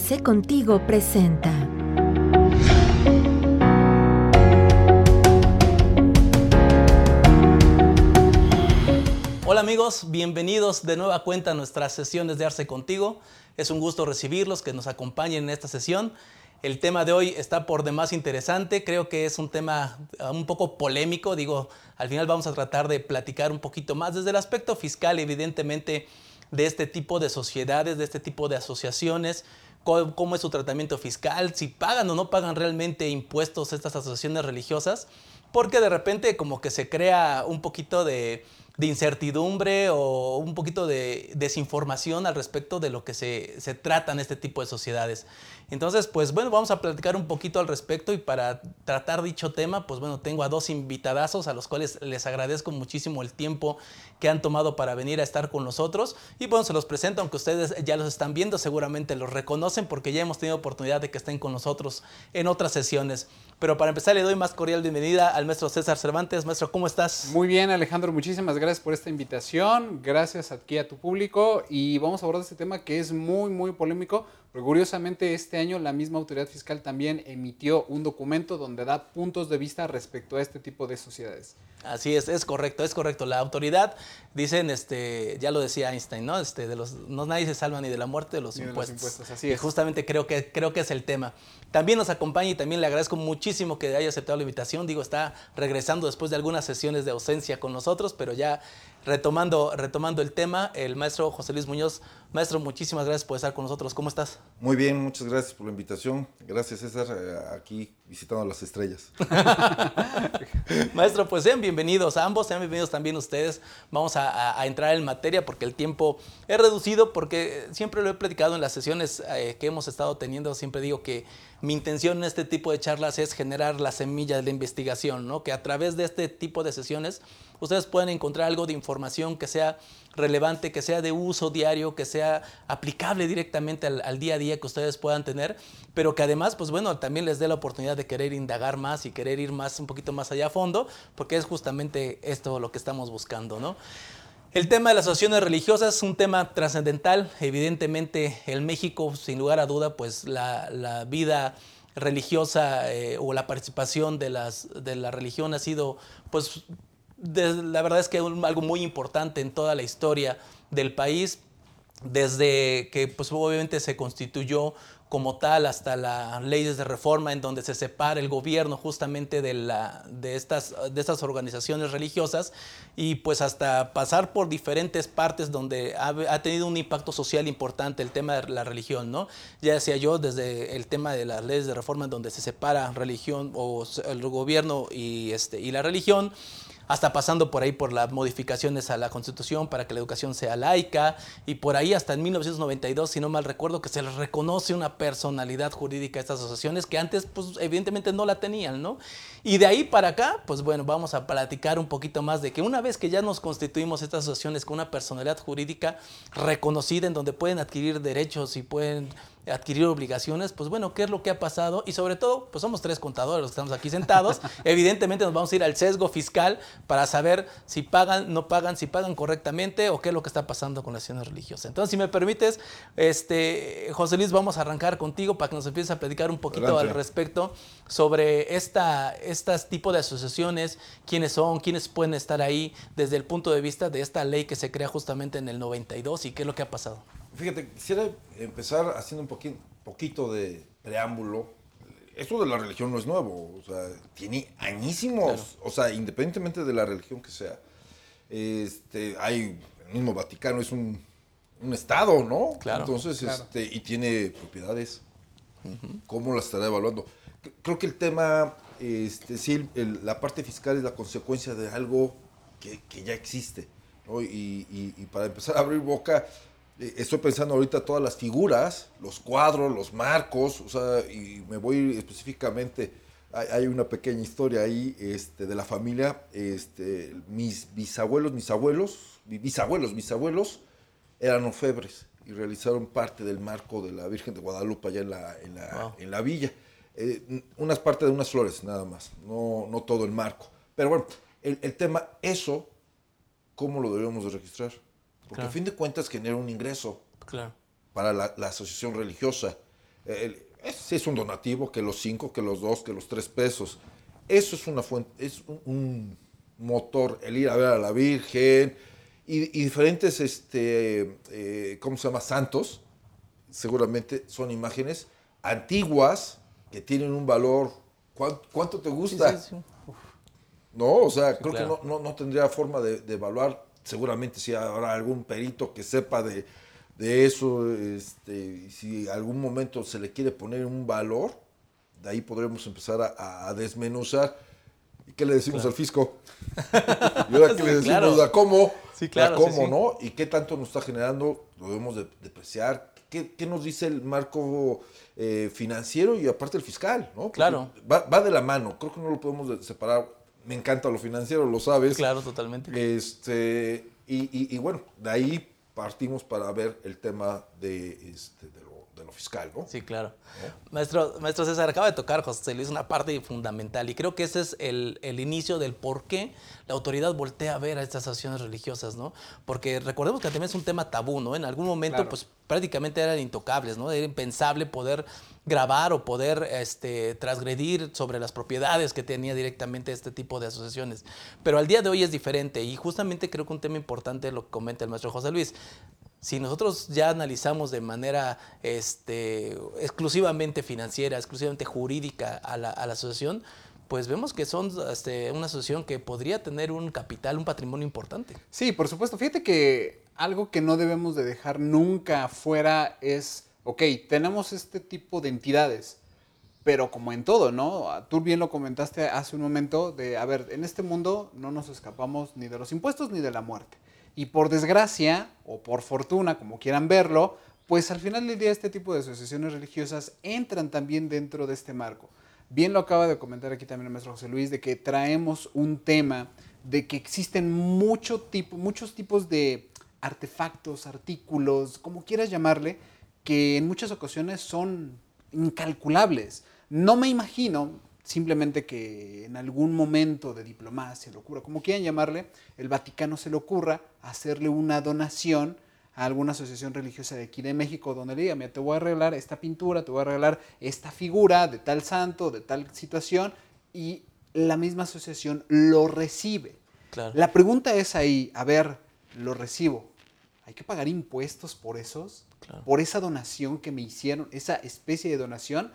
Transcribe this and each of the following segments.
Arce Contigo presenta. Hola amigos, bienvenidos de nueva cuenta a nuestras sesiones de Arce Contigo. Es un gusto recibirlos, que nos acompañen en esta sesión. El tema de hoy está por demás interesante, creo que es un tema un poco polémico, digo, al final vamos a tratar de platicar un poquito más desde el aspecto fiscal, evidentemente, de este tipo de sociedades, de este tipo de asociaciones, cómo, es su tratamiento fiscal, si pagan o no pagan realmente impuestos estas asociaciones religiosas, porque de repente como que se crea un poquito de, incertidumbre o un poquito de desinformación al respecto de lo que se, se trata en este tipo de sociedades. Entonces, pues bueno, vamos a platicar un poquito al respecto y para tratar dicho tema, pues bueno, tengo a dos invitadazos a los cuales les agradezco muchísimo el tiempo que han tomado para venir a estar con nosotros. Y bueno, se los presento, aunque ustedes ya los están viendo, seguramente los reconocen porque ya hemos tenido oportunidad de que estén con nosotros en otras sesiones. Pero para empezar, le doy más cordial bienvenida al maestro César Cervantes. Maestro, ¿cómo estás? Muy bien, Alejandro, muchísimas gracias por esta invitación. Gracias aquí a tu público y vamos a abordar este tema que es muy, muy polémico pero curiosamente este año la misma autoridad fiscal también emitió un documento donde da puntos de vista respecto a este tipo de sociedades. Así es, es correcto, es correcto. La autoridad, dicen, este, ya lo decía Einstein, ¿no? Este, de los, no nadie se salva ni de la muerte de los impuestos. De los impuestos así es. Y justamente creo que, creo que es el tema. También nos acompaña y también le agradezco muchísimo que haya aceptado la invitación. Digo, está regresando después de algunas sesiones de ausencia con nosotros, pero ya retomando, retomando el tema, el maestro José Luis Muñoz. Maestro, muchísimas gracias por estar con nosotros. ¿Cómo estás? Muy bien, muchas gracias por la invitación. Gracias, César, eh, aquí visitando las estrellas. maestro, pues sean bienvenidos ambos, sean bienvenidos también ustedes. Vamos a, entrar en materia porque el tiempo es reducido, porque siempre lo he platicado en las sesiones eh, que hemos estado teniendo, siempre digo que mi intención en este tipo de charlas es generar la semilla de la investigación, ¿no? que a través de este tipo de sesiones ustedes pueden encontrar algo de información que sea relevante, que sea de uso diario, que sea aplicable directamente al, día a día que ustedes puedan tener, pero que además, pues bueno, también les dé la oportunidad de querer indagar más y querer ir más, un poquito más allá a fondo, porque es justamente esto lo que estamos buscando, ¿no? El tema de las asociaciones religiosas es un tema trascendental. Evidentemente, en México, sin lugar a duda, pues la, vida religiosa eh, o la participación de, las, de la religión ha sido pues la verdad es que es algo muy importante en toda la historia del país, desde que pues obviamente se constituyó como tal hasta las leyes de reforma en donde se separa el gobierno justamente de, la, de, estas, de estas organizaciones religiosas y pues hasta pasar por diferentes partes donde ha, ha, tenido un impacto social importante el tema de la religión, ¿no? Ya decía yo desde el tema de las leyes de reforma en donde se separa religión o el gobierno y, este, y la religión, hasta pasando por ahí por las modificaciones a la Constitución para que la educación sea laica, y por ahí hasta en 1992, si no mal recuerdo, que se les reconoce una personalidad jurídica a estas asociaciones que antes, pues evidentemente no la tenían, ¿no? Y de ahí para acá, pues bueno, vamos a platicar un poquito más de que una vez que ya nos constituimos estas asociaciones con una personalidad jurídica reconocida en donde pueden adquirir derechos y pueden adquirir obligaciones, pues bueno, ¿qué es lo que ha pasado? Y sobre todo, pues somos tres contadores los que estamos aquí sentados. Evidentemente nos vamos a ir al sesgo fiscal para saber si pagan, no pagan, si pagan correctamente o qué es lo que está pasando con las acciones religiosas. Entonces, si me permites, este, José Luis, vamos a arrancar contigo para que nos empieces a platicar un poquito al respecto sobre esta, estas tipo de asociaciones, quiénes son, quiénes pueden estar ahí desde el punto de vista de esta ley que se crea justamente en el 92 y qué es lo que ha pasado. Fíjate, quisiera empezar haciendo un poquito de preámbulo. Esto de la religión no es nuevo, o sea, tiene añísimos, o sea, independientemente de la religión que sea. Este, hay, el mismo Vaticano es un, estado, ¿no? Claro. Entonces, Este, y tiene propiedades. ¿Cómo la estará evaluando? Creo que el tema, este, sí, la parte fiscal es la consecuencia de algo que, ya existe. Y, y, para empezar a abrir boca, estoy pensando ahorita todas las figuras, los cuadros, los marcos, o sea, y me voy específicamente, hay, una pequeña historia ahí este, de la familia, este, mis bisabuelos, mis abuelos, bisabuelos, mis abuelos, eran orfebres y realizaron parte del marco de la Virgen de Guadalupe allá en la, en la, en la villa. Eh, unas partes de unas flores nada más, no, no todo el marco. Pero bueno, el, el tema, eso, ¿cómo lo debemos de registrar? Porque a fin de cuentas genera un ingreso para la, asociación religiosa. el- es, si es un donativo, que los cinco, que los dos, que los tres pesos. Eso es una fuente, es un, un motor, el ir a ver a la Virgen y, y diferentes, este, eh, ¿cómo se llama? Santos, seguramente son imágenes antiguas que tienen un valor. ¿Cuán- ¿Cuánto, te Sí, gusta? sí, sí. No, o sea, creo claro. que no, no, no tendría forma de, de evaluar. Seguramente si habrá algún perito que sepa de, de eso, este, si algún momento se le quiere poner un valor, de ahí podremos empezar a, a desmenuzar. ¿Y qué le decimos al fisco? ¿Y ahora qué le decimos? claro. ¿A cómo? Sí, claro, ¿A sí, cómo, sí. no? ¿Y qué tanto nos está generando? Lo debemos de, depreciar. ¿Qué, qué nos dice el marco eh, financiero y aparte el fiscal? ¿no? Porque Claro. Va, va de la mano. Creo que no lo podemos de- separar. Me encanta lo financiero, lo sabes. Claro, totalmente. Este, y, y- y bueno, de ahí partimos para ver el tema de, este, de, lo, de lo fiscal, ¿no? Sí, claro. Maestro, maestro César, acaba de tocar, José Luis, una parte fundamental y creo que ese es el, el inicio del por qué la autoridad voltea a ver a estas asociaciones religiosas, ¿no? Porque recordemos que también es un tema tabú, ¿no? En algún momento, Claro. pues prácticamente eran intocables, ¿no? Era impensable poder grabar o poder este, transgredir sobre las propiedades que tenía directamente este tipo de asociaciones. Pero al día de hoy es diferente y justamente creo que un tema importante lo que comenta el maestro José Luis. Si nosotros ya analizamos de manera este, exclusivamente financiera, exclusivamente jurídica a la, asociación, pues vemos que son este, una asociación que podría tener un capital, un patrimonio importante. Sí, por supuesto. Fíjate que algo que no debemos de dejar nunca fuera es, ok, tenemos este tipo de entidades, pero como en todo, ¿no? Tú bien lo comentaste hace un momento de, a ver, en este mundo no nos escapamos ni de los impuestos ni de la muerte. Y por desgracia, o por fortuna, como quieran verlo, pues al final del día este tipo de asociaciones religiosas entran también dentro de este marco. Bien lo acaba de comentar aquí también el maestro José Luis, de que traemos un tema de que existen mucho tipo, muchos tipos de artefactos, artículos, como quieras llamarle, que en muchas ocasiones son incalculables. No me imagino simplemente que en algún momento de diplomacia, locura, como quieran llamarle, el Vaticano se le ocurra hacerle una donación a alguna asociación religiosa de aquí de México donde le diga, mira, te voy a regalar esta pintura, te voy a regalar esta figura de tal santo, de tal situación, y la misma asociación lo recibe. Claro. La pregunta es ahí, a ver, lo recibo. ¿Hay que pagar impuestos por esos? Claro. Por esa donación que me hicieron, esa especie de donación.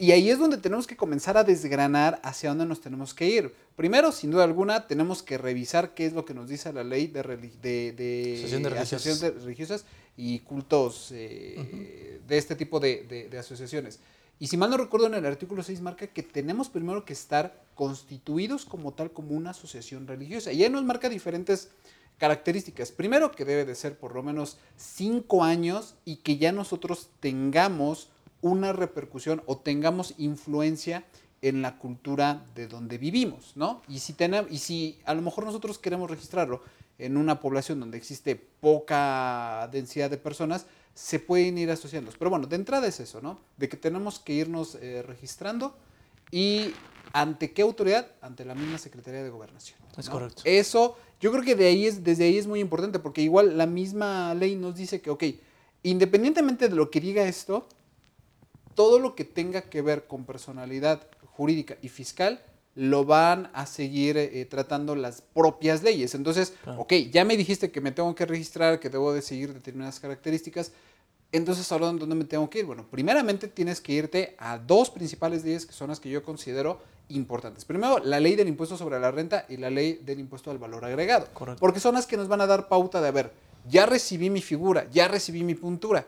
Y ahí es donde tenemos que comenzar a desgranar hacia dónde nos tenemos que ir. Primero, sin duda alguna, tenemos que revisar qué es lo que nos dice la ley de, de, de Asociación de religiosas. asociaciones de- religiosas y cultos eh, de este tipo de asociaciones. Y si mal no recuerdo, en el artículo 6 marca que tenemos primero que estar constituidos como tal, como una asociación religiosa. Y ahí nos marca diferentes características. Primero, que debe de ser por lo menos cinco años y que ya nosotros tengamos una repercusión o tengamos influencia en la cultura de donde vivimos, ¿no? Y si, tenemos, y si a lo mejor nosotros queremos registrarlo en una población donde existe poca densidad de personas, se pueden ir asociando. Pero bueno, de entrada es eso, ¿no? De que tenemos que irnos eh, registrando y ante qué autoridad? Ante la misma Secretaría de Gobernación. Es correcto. Eso, yo creo que de ahí es, desde ahí es muy importante, porque igual la misma ley nos dice que, ok, independientemente de lo que diga esto, todo lo que tenga que ver con personalidad jurídica y fiscal lo van a seguir eh, tratando las propias leyes. Entonces, Claro. ok, ya me dijiste que me tengo que registrar, que debo de seguir determinadas características. Entonces, ¿ahora dónde me tengo que ir? Bueno, primeramente tienes que irte a dos principales leyes que son las que yo considero importantes. Primero, la ley del impuesto sobre la renta y la ley del impuesto al valor agregado. Correcto. Porque son las que nos van a dar pauta de, a ver, ya recibí mi figura, ya recibí mi puntura.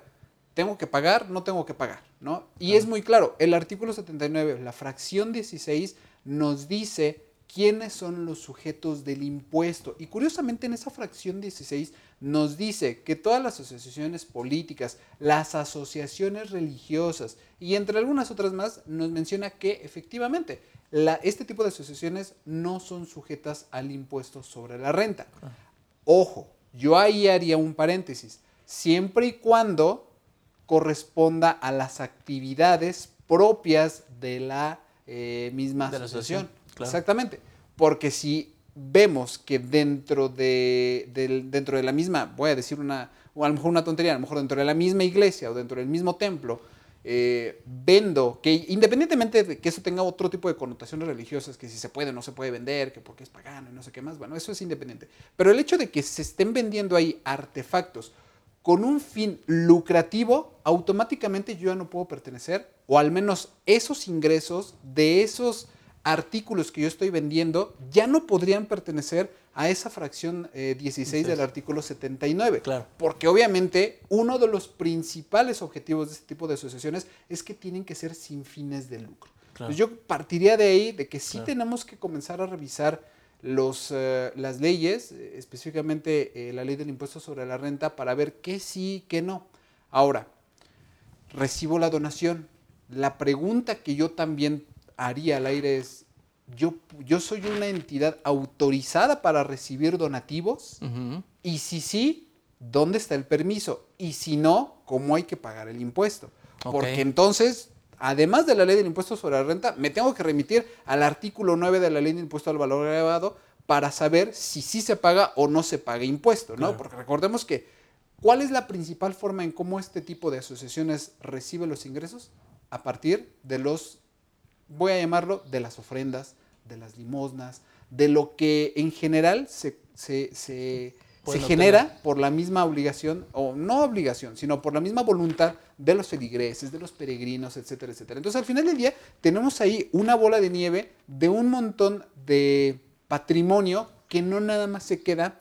¿Tengo que pagar? No tengo que pagar, ¿no? Y es muy claro, el artículo 79, la fracción 16, nos dice quiénes son los sujetos del impuesto. Y curiosamente en esa fracción 16 nos dice que todas las asociaciones políticas, las asociaciones religiosas y entre algunas otras más, nos menciona que efectivamente la- este tipo de asociaciones no son sujetas al impuesto sobre la renta. Ojo, yo ahí haría un paréntesis, siempre y cuando corresponda a las actividades propias de la eh, misma De la asociación. claro. Exactamente. Porque si vemos que dentro de, dentro de la misma, voy a decir una, o a lo mejor una tontería, a lo mejor dentro de la misma iglesia o dentro del mismo templo, eh, vendo, que independientemente de que eso tenga otro tipo de connotaciones religiosas, que si se puede o no se puede vender, que porque es pagano y no sé qué más, bueno, eso es independiente. Pero el hecho de que se estén vendiendo ahí artefactos con un fin lucrativo, automáticamente yo ya no puedo pertenecer, o al menos esos ingresos de esos artículos que yo estoy vendiendo ya no podrían pertenecer a esa fracción 16 eh, del artículo 79. Claro. Porque obviamente uno de los principales objetivos de este tipo de asociaciones es que tienen que ser sin fines de lucro. yo partiría de ahí, de que sí tenemos que comenzar a revisar los, eh, las leyes, eh, específicamente la ley del impuesto sobre la renta, para ver qué sí, qué no. Ahora, recibo la donación. La pregunta que yo también haría al aire es, yo, yo soy una entidad autorizada para recibir donativos y si sí, ¿dónde está el permiso? Y si no, ¿cómo hay que pagar el impuesto? Porque entonces, además de la ley del impuesto sobre la renta, me tengo que remitir al artículo 9 de la ley del impuesto al valor agregado para saber si sí se paga o no se paga impuesto, ¿no? Porque recordemos que, ¿cuál es la principal forma en cómo este tipo de asociaciones recibe los ingresos? A partir de los voy a llamarlo, de las ofrendas, de las limosnas, de lo que en general se, se, genera por la misma obligación, o no obligación, sino por la misma voluntad de los feligreses, de los peregrinos, etcétera, etcétera. Entonces al final del día tenemos ahí una bola de nieve de un montón de patrimonio que no nada más se queda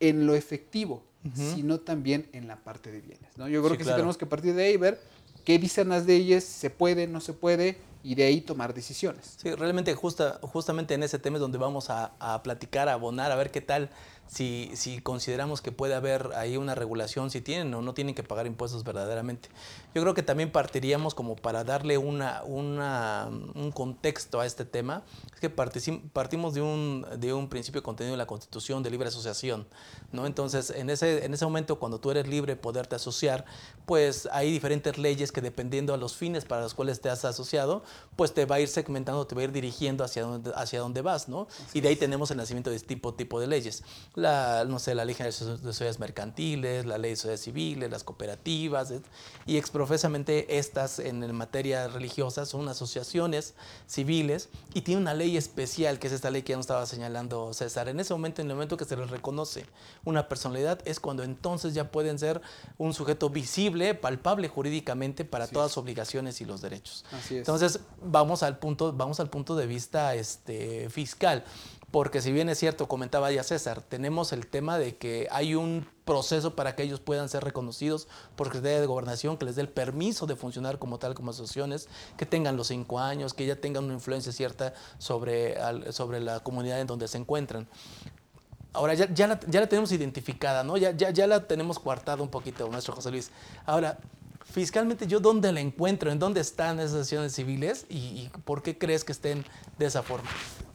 en lo efectivo, sino también en la parte de bienes. ¿no? Yo creo que sí tenemos que partir de ahí ver qué dicen las leyes, se puede, no se puede, y de ahí tomar decisiones. Sí, realmente justa, justamente en ese tema es donde vamos a, a platicar, a abonar, a ver qué tal si, si, consideramos que puede haber ahí una regulación, si tienen o no tienen que pagar impuestos verdaderamente. Yo creo que también partiríamos como para darle una, una, un contexto a este tema, es que partimos de un, de un principio contenido en la Constitución de libre asociación, ¿no? Entonces, en ese, en ese momento, cuando tú eres libre de poderte asociar, pues hay diferentes leyes que dependiendo a los fines para los cuales te has asociado, pues te va a ir segmentando, te va a ir dirigiendo hacia dónde, hacia dónde vas, ¿no? y de ahí tenemos el nacimiento de este tipo, tipo de leyes la, no sé, la ley de sociedades mercantiles, la ley de sociedades civiles, las cooperativas, y exprofesamente estas en materia religiosa son asociaciones civiles y tiene una ley especial, que es esta ley que ya nos estaba señalando César. En ese momento, en el momento que se les reconoce una personalidad, es cuando entonces ya pueden ser un sujeto visible, palpable jurídicamente para todas sus obligaciones y los derechos. Entonces, vamos al punto, vamos al punto de vista este, fiscal porque si bien es cierto, comentaba ya César, tenemos el tema de que hay un proceso para que ellos puedan ser reconocidos por Secretaría de Gobernación, que les dé el permiso de funcionar como tal, como asociaciones, que tengan los cinco años, que ya tengan una influencia cierta sobre, sobre la comunidad en donde se encuentran. Ahora ya, ya, la, ya la tenemos identificada, ¿no? Ya, ya, ya la tenemos coartada un poquito, nuestro José Luis. Ahora, fiscalmente, ¿yo dónde la encuentro? ¿En dónde están esas asociaciones civiles? y por qué crees que estén de esa forma?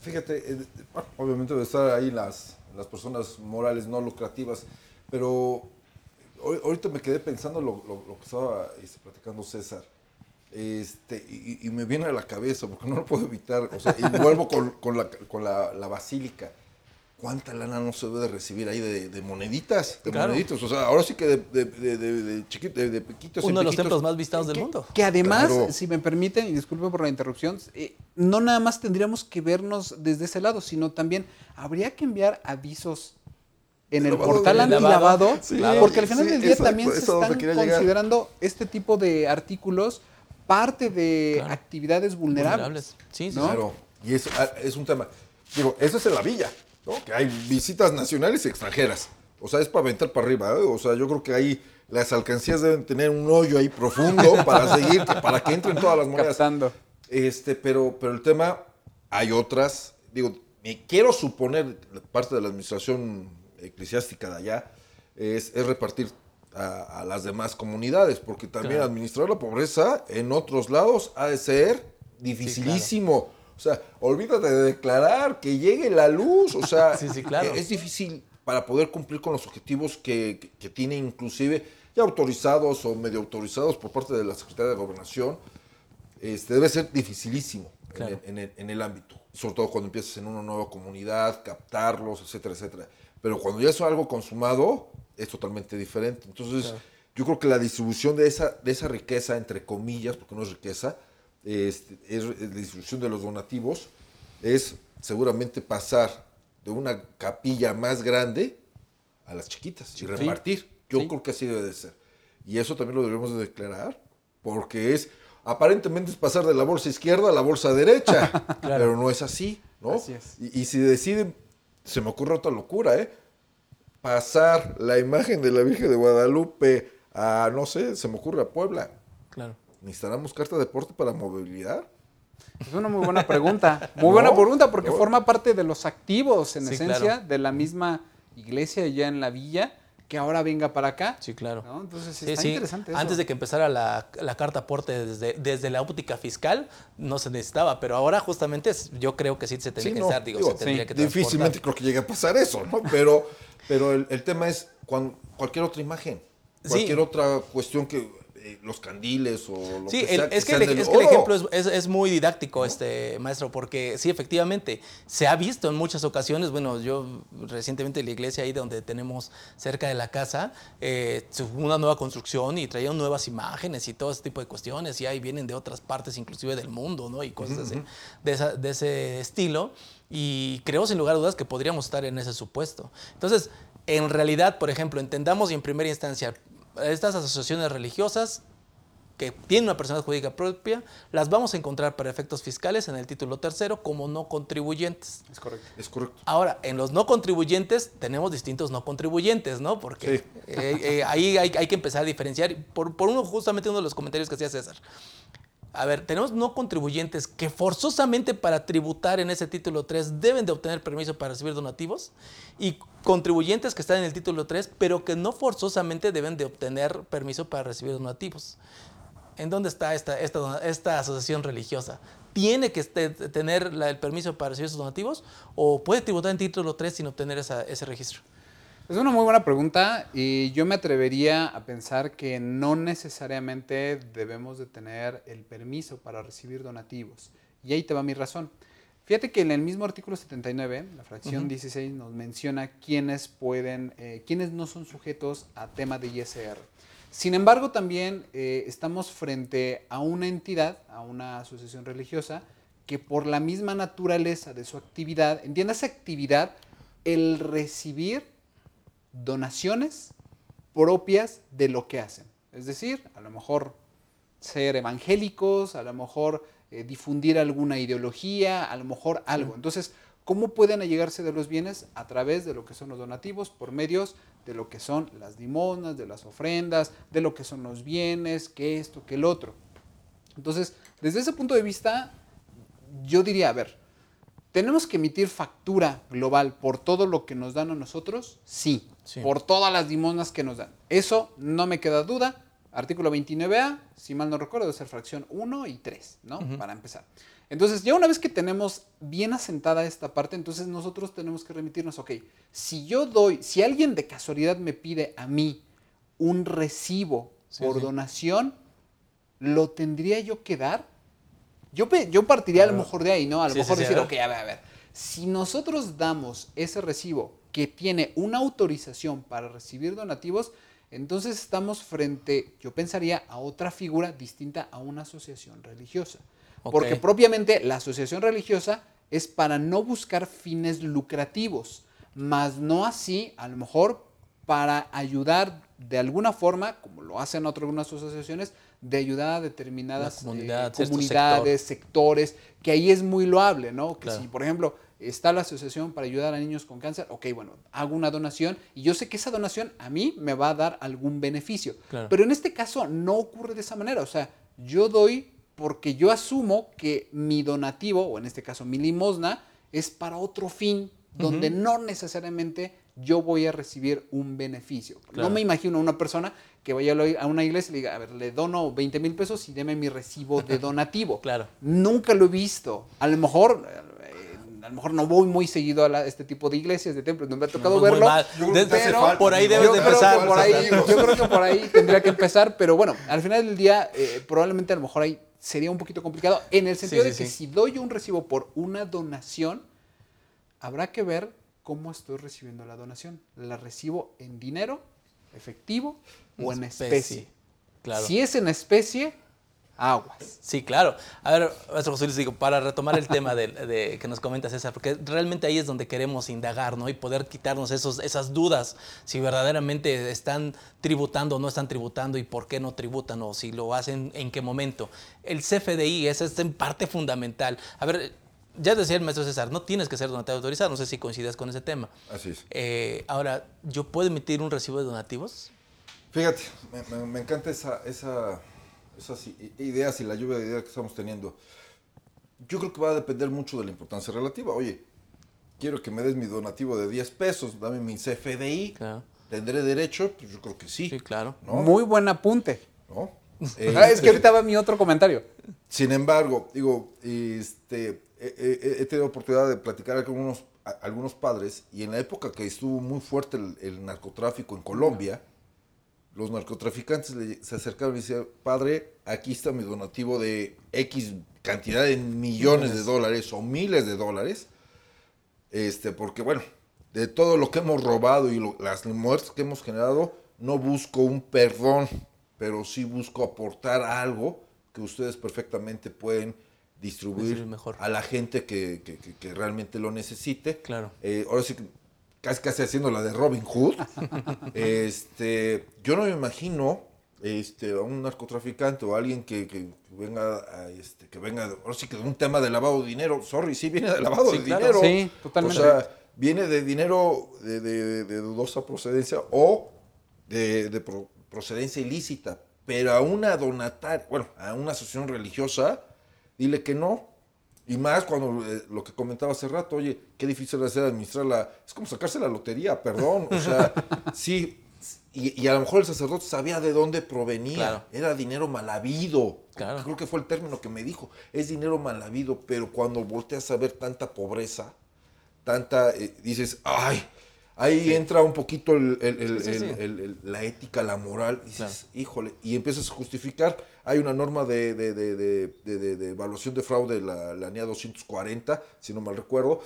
Fíjate, eh, obviamente debe estar ahí las, las personas morales no lucrativas, pero ahorita me quedé pensando lo, lo, que estaba este, platicando César. Este, y, me viene a la cabeza, porque no lo puedo evitar, o sea, y vuelvo con, con, la, con la, la basílica. ¿Cuánta lana no se debe de recibir ahí de, moneditas? De moneditos. O sea, ahora sí que de, de, de, de chiquitos, de pequitos. Uno de los templos más visitados del mundo. Que además, si me permiten, y disculpen por la interrupción, eh, no nada más tendríamos que vernos desde ese lado, sino también habría que enviar avisos en el portal antilavado, porque al final del día también se están considerando este tipo de artículos parte de actividades vulnerables. Sí, sí, Claro, y es, ah, es un tema. Digo, eso es en la villa. Que hay visitas nacionales y extranjeras. O sea, es para aventar para arriba. ¿eh? O sea, yo creo que ahí las alcancías deben tener un hoyo ahí profundo para seguir, para que entren todas las monedas. Este, pero, pero el tema, hay otras. Digo, me quiero suponer, parte de la administración eclesiástica de allá, es, repartir a, las demás comunidades, porque también administrar la pobreza en otros lados ha de ser dificilísimo. O sea, olvídate de declarar, que llegue la luz. O sea, es difícil para poder cumplir con los objetivos que, que, tiene inclusive ya autorizados o medio autorizados por parte de la Secretaría de Gobernación. Este, debe ser dificilísimo en, el, en, el, ámbito, sobre todo cuando empiezas en una nueva comunidad, captarlos, etcétera, etcétera. Pero cuando ya es algo consumado, es totalmente diferente. Entonces, yo creo que la distribución de esa, de esa riqueza, entre comillas, porque no es riqueza, este, es la distribución de los donativos, es seguramente pasar de una capilla más grande a las chiquitas y repartir. Yo Sí. creo que así debe de ser. Y eso también lo debemos de declarar, porque es, aparentemente es pasar de la bolsa izquierda a la bolsa derecha, pero no es así, ¿no? Así es. Y, y si deciden, se me ocurre otra locura, ¿eh? Pasar la imagen de la Virgen de Guadalupe a, no sé, se me ocurre a Puebla. Claro. ¿Necesitaremos carta de deporte para movilidad? Es una muy buena pregunta. Muy No, buena pregunta porque no. forma parte de los activos, en Sí, esencia, claro. de la misma iglesia ya en la villa, que ahora venga para acá. Sí, claro. ¿no? Entonces Sí, está sí. interesante eso. Antes de que empezara la, la carta aporte desde, desde la óptica fiscal, no se necesitaba, pero ahora justamente yo creo que sí se tendría Sí, que no, estar, digo, digo, se tendría sí, que Difícilmente creo que llegue a pasar eso, ¿no? Pero, pero el, el tema es cuan- cualquier otra imagen, Sí. cualquier otra cuestión que eh, los candiles o lo Sí, que el- es, que el, es que el ejemplo es, es- es muy didáctico, este maestro, porque sí, efectivamente, se ha visto en muchas ocasiones, bueno, yo recientemente en la iglesia ahí donde tenemos cerca de la casa, eh, una nueva construcción y traían nuevas imágenes y todo ese tipo de cuestiones, y ahí vienen de otras partes inclusive del mundo, ¿no? Y cosas de, esa- de ese estilo, y creo sin lugar a dudas que podríamos estar en ese supuesto. Entonces, en realidad, por ejemplo, entendamos y en primera instancia, estas asociaciones religiosas que tienen una personalidad jurídica propia, las vamos a encontrar para efectos fiscales en el título tercero como no contribuyentes. Es correcto. Es correcto. Ahora, en los no contribuyentes tenemos distintos no contribuyentes, ¿no? Porque Sí. eh, eh, ahí hay, hay que empezar a diferenciar. Por, por uno, justamente uno de los comentarios que hacía César. A ver, tenemos no contribuyentes que forzosamente para tributar en ese título 3 deben de obtener permiso para recibir donativos y contribuyentes que están en el título 3 pero que no forzosamente deben de obtener permiso para recibir donativos. ¿En dónde está esta, esta, esta asociación religiosa? ¿Tiene que este- tener el permiso para recibir esos donativos o puede tributar en título 3 sin obtener esa- ese registro? Es una muy buena pregunta y yo me atrevería a pensar que no necesariamente debemos de tener el permiso para recibir donativos. Y ahí te va mi razón. Fíjate que en el mismo artículo 79, la fracción 16 nos menciona quiénes pueden, eh, quiénes no son sujetos a tema de ISR. Sin embargo, también eh, estamos frente a una entidad, a una asociación religiosa, que por la misma naturaleza de su actividad, entienda esa actividad, el recibir donaciones propias de lo que hacen. Es decir, a lo mejor ser evangélicos, a lo mejor eh, difundir alguna ideología, a lo mejor algo. Entonces, ¿cómo pueden allegarse de los bienes? A través de lo que son los donativos, por medios de lo que son las limonas, de las ofrendas, de lo que son los bienes, que esto, que el otro. Entonces, desde ese punto de vista, yo diría, a ver, ¿tenemos que emitir factura global por todo lo que nos dan a nosotros? Sí, Sí. por todas las limonas que nos dan. Eso no me queda duda. Artículo 29A, si mal no recuerdo, debe ser fracción 1 y 3, ¿no? Para empezar. Entonces, ya una vez que tenemos bien asentada esta parte, entonces nosotros tenemos que remitirnos, ok, si yo doy, si alguien de casualidad me pide a mí un recibo Sí, por sí. donación, ¿lo tendría yo que dar? Yo, yo partiría a lo mejor de ahí, ¿no? A lo Sí, mejor sí, decir, ok, a ver, a ver. Si nosotros damos ese recibo que tiene una autorización para recibir donativos, entonces estamos frente, yo pensaría, a otra figura distinta a una asociación religiosa. Porque propiamente la asociación religiosa es para no buscar fines lucrativos, más no así, a lo mejor, para ayudar de alguna forma, como lo hacen otras algunas asociaciones, de ayudar a determinadas comunidad, eh, comunidades, sectores, que ahí es muy loable, ¿no? Que Claro. si, por ejemplo, está la asociación para ayudar a niños con cáncer, ok, bueno, hago una donación y yo sé que esa donación a mí me va a dar algún beneficio. Claro. Pero en este caso no ocurre de esa manera, o sea, yo doy porque yo asumo que mi donativo, o en este caso mi limosna, es para otro fin, donde no necesariamente yo voy a recibir un beneficio. Claro. No me imagino una persona que vaya a una iglesia y le diga, a ver, le dono 20 mil pesos y deme mi recibo de donativo. Claro. Nunca lo he visto. A lo mejor, eh, a lo mejor no voy muy seguido a la- este tipo de iglesias, de templos, no me ha tocado verlo. pero falta, por ahí debes de empezar, por ahí, yo creo que por ahí tendría que empezar, pero bueno, al final del día, eh, probablemente a lo mejor ahí sería un poquito complicado, en el sentido Sí, de que sí. si doy un recibo por una donación, habrá que ver cómo estoy recibiendo la donación. ¿La recibo en dinero, efectivo, o en Especie. especie. Claro. Si es en especie, aguas. Sí, claro. A ver, maestro José Luis, digo, para retomar el tema de, de- que nos comenta César, porque realmente ahí es donde queremos indagar, ¿no? Y poder quitarnos esos, esas dudas, si verdaderamente están tributando o no están tributando y por qué no tributan o si lo hacen en qué momento. El CFDI es, es en parte fundamental. A ver, ya decía el maestro César, no tienes que ser donatario autorizado, no sé si coincides con ese tema. Así es. Eh, ahora, ¿yo puedo emitir un recibo de donativos? Fíjate, me, me- me encanta esa, esa, esas i- ideas y la lluvia de ideas que estamos teniendo. Yo creo que va a depender mucho de la importancia relativa. Oye, quiero que me des mi donativo de 10 pesos, dame mi CFDI, Claro. ¿tendré derecho? Pues yo creo que sí. Sí, claro. ¿no? Muy buen apunte. ¿no? Ah, es que ahorita va mi otro comentario. Sin embargo, digo, este, he, he- tenido oportunidad de platicar con unos, a- algunos padres y en la época que estuvo muy fuerte el, el narcotráfico en Colombia, los narcotraficantes le- se acercaron y decían, padre, aquí está mi donativo de X cantidad de millones de dólares o miles de dólares, este, porque bueno, de todo lo que hemos robado y lo- las muertes que hemos generado, no busco un perdón, pero sí busco aportar algo que ustedes perfectamente pueden distribuir mejor. a la gente que, que- que- que realmente lo necesite. Claro. Eh, ahora sí que casi casi haciendo la de Robin Hood. este, yo no me imagino este, a un narcotraficante o a alguien que, que venga a, este, que venga, ahora sí que de un tema de lavado de dinero. Sorry, sí viene de lavado Sí, de claro. dinero. Sí, totalmente. O sea, viene de dinero de, de- de dudosa procedencia o de, de pro- procedencia ilícita. Pero a una donataria, bueno, a una asociación religiosa, dile que no. Y más cuando eh, lo que comentaba hace rato, oye, qué difícil es hacer administrar la... Es como sacarse la lotería, perdón. O sea, sí, y, y a lo mejor el sacerdote sabía de dónde provenía. Claro. Era dinero mal habido. Claro. Creo que fue el término que me dijo. Es dinero mal habido, pero cuando volteas a ver tanta pobreza, tanta... eh, dices, ay, ahí entra un poquito el- Sí, la ética, la moral. Y dices, híjole, y empiezas a justificar. Hay una norma de, de- de- de- de- de- de evaluación de fraude, la, la NEA 240, si no mal recuerdo,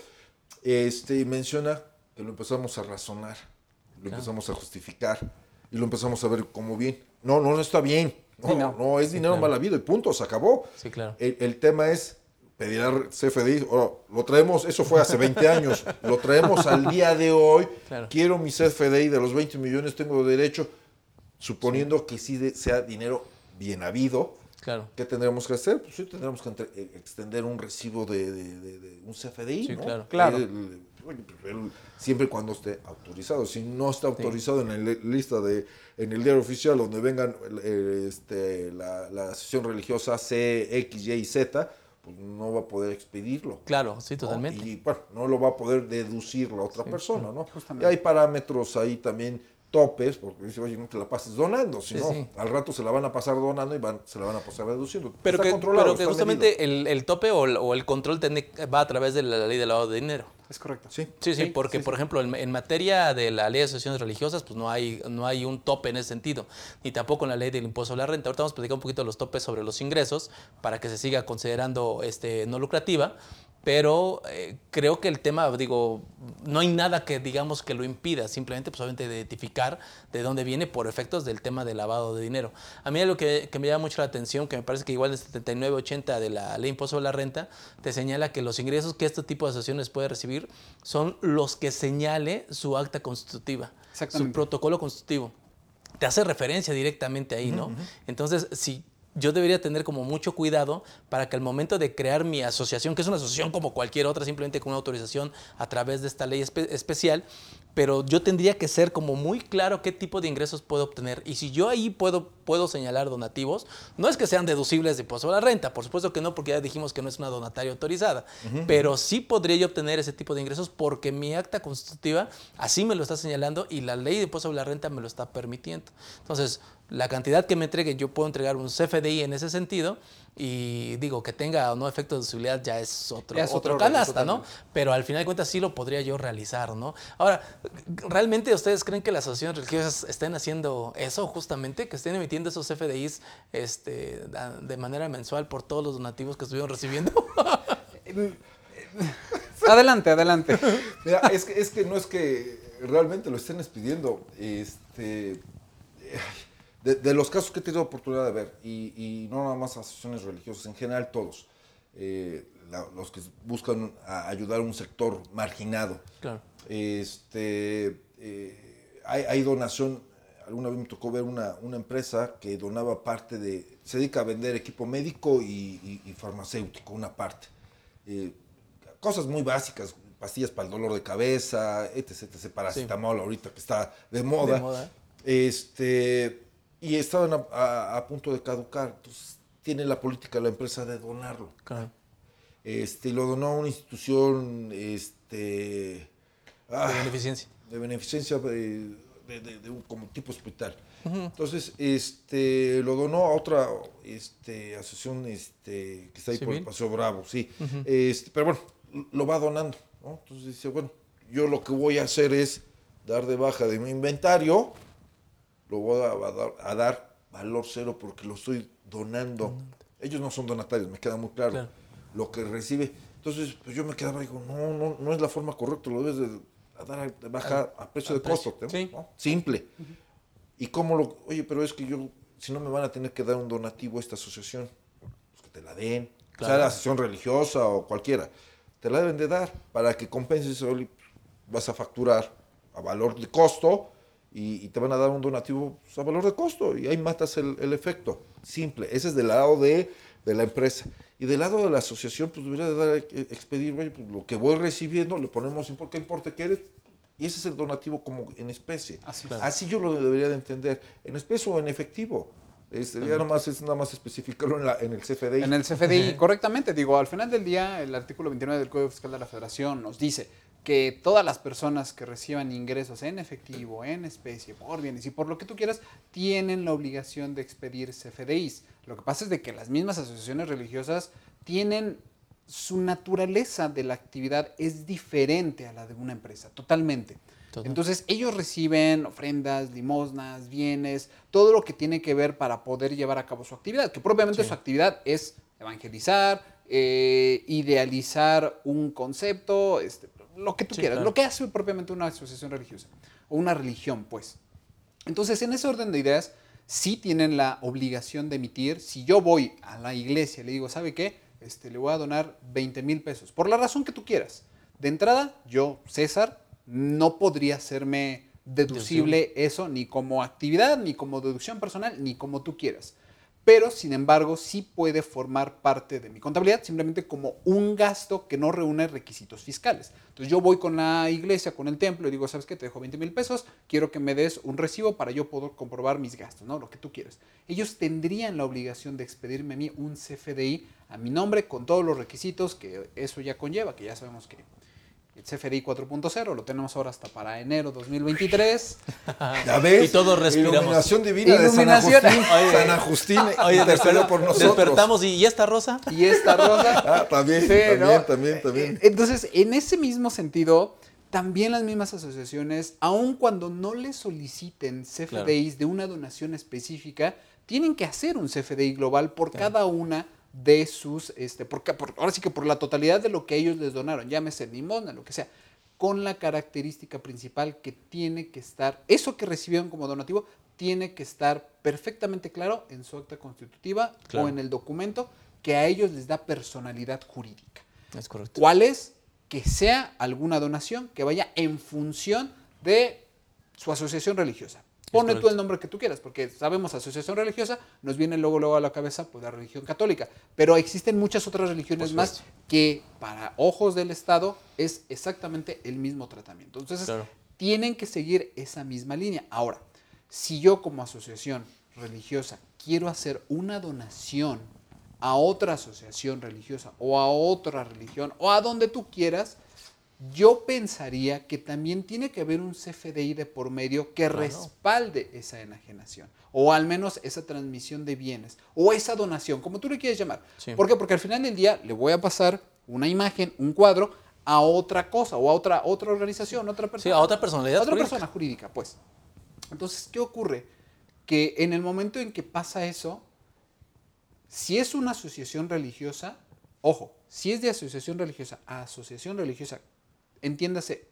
este, y menciona que lo empezamos a razonar, lo empezamos a justificar y lo empezamos a ver como bien. No, no, no está bien. No, Sí, no. no. es dinero claro. mal habido y punto, se acabó. Sí, claro. El, el tema es pedir al CFDI, oh, lo traemos, eso fue hace 20 años, lo traemos al día de hoy, Claro. quiero mi CFDI de los 20 millones, tengo derecho, suponiendo que sí de- sea dinero bien habido, Claro. ¿qué tendremos que hacer? Pues sí, tendremos que entre- eh, extender un recibo de, de- de- de un CFDI, Sí, ¿no? claro. Claro. El- pues, el- siempre y cuando esté autorizado. Si no está autorizado en la li- lista de, en el diario oficial donde vengan eh, este, la, la sesión religiosa C, X, Y y Z, pues no va a poder expedirlo. Claro, sí, ¿no? totalmente. Y bueno, no lo va a poder deducir la otra persona, ¿no? Justamente. Y hay parámetros ahí también topes, porque dice, oye, no te la pases donando, si Sí, al rato se la van a pasar donando y van, se la van a pasar reduciendo. Pero Está que, pero que justamente el, el tope o el, o el control va a través de la ley de lavado de dinero. Es correcto. Sí. Sí, sí, Sí, porque sí, por ejemplo en, en materia de la ley de asociaciones religiosas, pues no hay, no hay un tope en ese sentido, ni tampoco en la ley del impuesto a la renta. Ahorita vamos a platicar un poquito de los topes sobre los ingresos para que se siga considerando este, no lucrativa, pero eh, creo que el tema, digo, no hay nada que digamos que lo impida, simplemente pues obviamente identificar de dónde viene por efectos del tema del lavado de dinero. A mí lo que, que me llama mucho la atención, que me parece que igual el 7980 de la ley impuesto a la renta, te señala que los ingresos que este tipo de asociaciones puede recibir son los que señale su acta constitutiva, su protocolo constitutivo. Te hace referencia directamente ahí, ¿no? Entonces, si yo debería tener como mucho cuidado para que al momento de crear mi asociación, que es una asociación como cualquier otra, simplemente con una autorización a través de esta ley espe- especial, pero yo tendría que ser como muy claro qué tipo de ingresos puedo obtener. Y si yo ahí puedo, puedo señalar donativos, no es que sean deducibles de impuesto a la renta, por supuesto que no, porque ya dijimos que no es una donataria autorizada, pero sí podría yo obtener ese tipo de ingresos porque mi acta constitutiva así me lo está señalando y la ley de impuesto a la renta me lo está permitiendo. Entonces, la cantidad que me entreguen, yo puedo entregar un CFDI en ese sentido y digo que tenga o no efecto de deducibilidad ya es otro, Ya es otro otro rollo, canasta, ¿no? Pero al final de cuentas sí lo podría yo realizar, ¿no? Ahora, ¿realmente ustedes creen que las asociaciones religiosas estén haciendo eso justamente? Que estén emitiendo esos CFDIs este, de manera mensual por todos los donativos que estuvieron recibiendo? Adelante, adelante. Mira, es que, es que no es que realmente lo estén expidiendo. Este, ay, de, de los casos que he tenido oportunidad de ver, y, y no nada más asociaciones religiosas, en general todos, eh, la- los que buscan a- ayudar a un sector marginado, Claro. este, eh, hay, hay donación, alguna vez me tocó ver una, una empresa que donaba parte de, se dedica a vender equipo médico y, y- y farmacéutico, una parte. Eh, cosas muy básicas, pastillas para el dolor de cabeza, etc, etc, paracetamol ahorita que está de moda. De moda. Este, y estaban a, a- a punto de caducar, entonces tiene la política la empresa de donarlo. Claro. Este, lo donó a una institución este, ah, De beneficencia. de beneficencia de, de- de- de un, como tipo hospital. Entonces, este, lo donó a otra este, asociación este, que está ahí por el. Paseo Bravo, sí. este, pero bueno, lo va donando. ¿no? Entonces dice, bueno, yo lo que voy a hacer es dar de baja de mi inventario, lo voy a, a dar, a dar valor cero porque lo estoy donando. Ellos no son donatarios, me queda muy claro. Claro. Lo que recibe. Entonces, pues yo me quedaba y digo, no, no, no es la forma correcta, lo debes de a dar de baja a precio de costo. Sí. ¿no? Simple. ¿Y cómo lo.? Oye, pero es que yo, si no me van a tener que dar un donativo a esta asociación, pues que te la den. Claro. Sea la asociación religiosa o cualquiera. Te la deben de dar para que compenses. Vas a facturar a valor de costo y, y te van a dar un donativo pues, a valor de costo. Y ahí matas el, el efecto. Simple. Ese es del lado de, de la empresa. Y del lado de la asociación, pues debería de dar, eh, expedir, oye, pues, lo que voy recibiendo, le ponemos importe, ¿qué importe quieres? Y ese es el donativo como en especie. Así es. Así yo lo debería de entender. En especie o en efectivo. Este, ya nomás es nada más especificarlo en, la, en el CFDI. En el CFDI, correctamente. Digo, al final del día, el artículo 29 del Código Fiscal de la Federación nos dice que todas las personas que reciban ingresos en efectivo, en especie, por bienes y por lo que tú quieras, tienen la obligación de expedir CFDIs. Lo que pasa es de que las mismas asociaciones religiosas tienen su naturaleza de la actividad es diferente a la de una empresa, totalmente. Total. Entonces ellos reciben ofrendas, limosnas, bienes, todo lo que tiene que ver para poder llevar a cabo su actividad, que propiamente Sí. su actividad es evangelizar, eh, idealizar un concepto, este, lo que tú Sí, quieras, claro. lo que hace propiamente una asociación religiosa, o una religión, pues. Entonces, en ese orden de ideas, sí tienen la obligación de emitir. Si yo voy a la iglesia y le digo, ¿sabe qué? Este, le voy a donar 20 mil pesos, por la razón que tú quieras. De entrada, yo, César, no podría hacerme deducible eso ni como actividad, ni como deducción personal, ni como tú quieras. Pero, sin embargo, sí puede formar parte de mi contabilidad simplemente como un gasto que no reúne requisitos fiscales. Entonces yo voy con la iglesia, con el templo y digo, ¿sabes qué? Te dejo 20 mil pesos, quiero que me des un recibo para yo poder comprobar mis gastos, ¿no? Lo que tú quieras. Ellos tendrían la obligación de expedirme a mí un CFDI a mi nombre con todos los requisitos que eso ya conlleva, que ya sabemos que CFDI 4.0 lo tenemos ahora hasta para enero 2023. ¿Ya ves? Y todos respiramos. Iluminación divina Iluminación. de San Agustín. Oye. San Agustín Oye, intercedió desperta- por nosotros. despertamos y ¿y esta rosa? Y esta rosa. Ah, también, Sí, también, ¿no? también, también. Eh, Entonces, en ese mismo sentido, también las mismas asociaciones, aun cuando no les soliciten CFDIs de una donación específica, tienen que hacer un CFDI global por cada una de sus, este, por, ca- por- ahora sí que por la totalidad de lo que ellos les donaron, llámese limosna, lo que sea, con la característica principal que tiene que estar, eso que recibieron como donativo, tiene que estar perfectamente claro en su acta constitutiva Claro. o en el documento que a ellos les da personalidad jurídica. Es correcto. ¿Cuál es? Que sea alguna donación que vaya en función de su asociación religiosa. Pone tú el nombre que tú quieras, porque sabemos asociación religiosa, nos viene luego, luego a la cabeza pues, la religión católica. Pero existen muchas otras religiones más que para ojos del Estado es exactamente el mismo tratamiento. Entonces, Claro. tienen que seguir esa misma línea. Ahora, si yo como asociación religiosa quiero hacer una donación a otra asociación religiosa o a otra religión o a donde tú quieras, yo pensaría que también tiene que haber un CFDI de por medio que respalde esa enajenación o al menos esa transmisión de bienes o esa donación, como tú le quieres llamar. Sí. ¿Por qué? Porque al final del día le voy a pasar una imagen, un cuadro a otra cosa o a otra, otra organización, otra persona. Sí, a otra personalidad Otra jurídica. persona jurídica, pues. Entonces, ¿qué ocurre? Que en el momento en que pasa eso, si es una asociación religiosa, ojo, si es de asociación religiosa a asociación religiosa, entiéndase,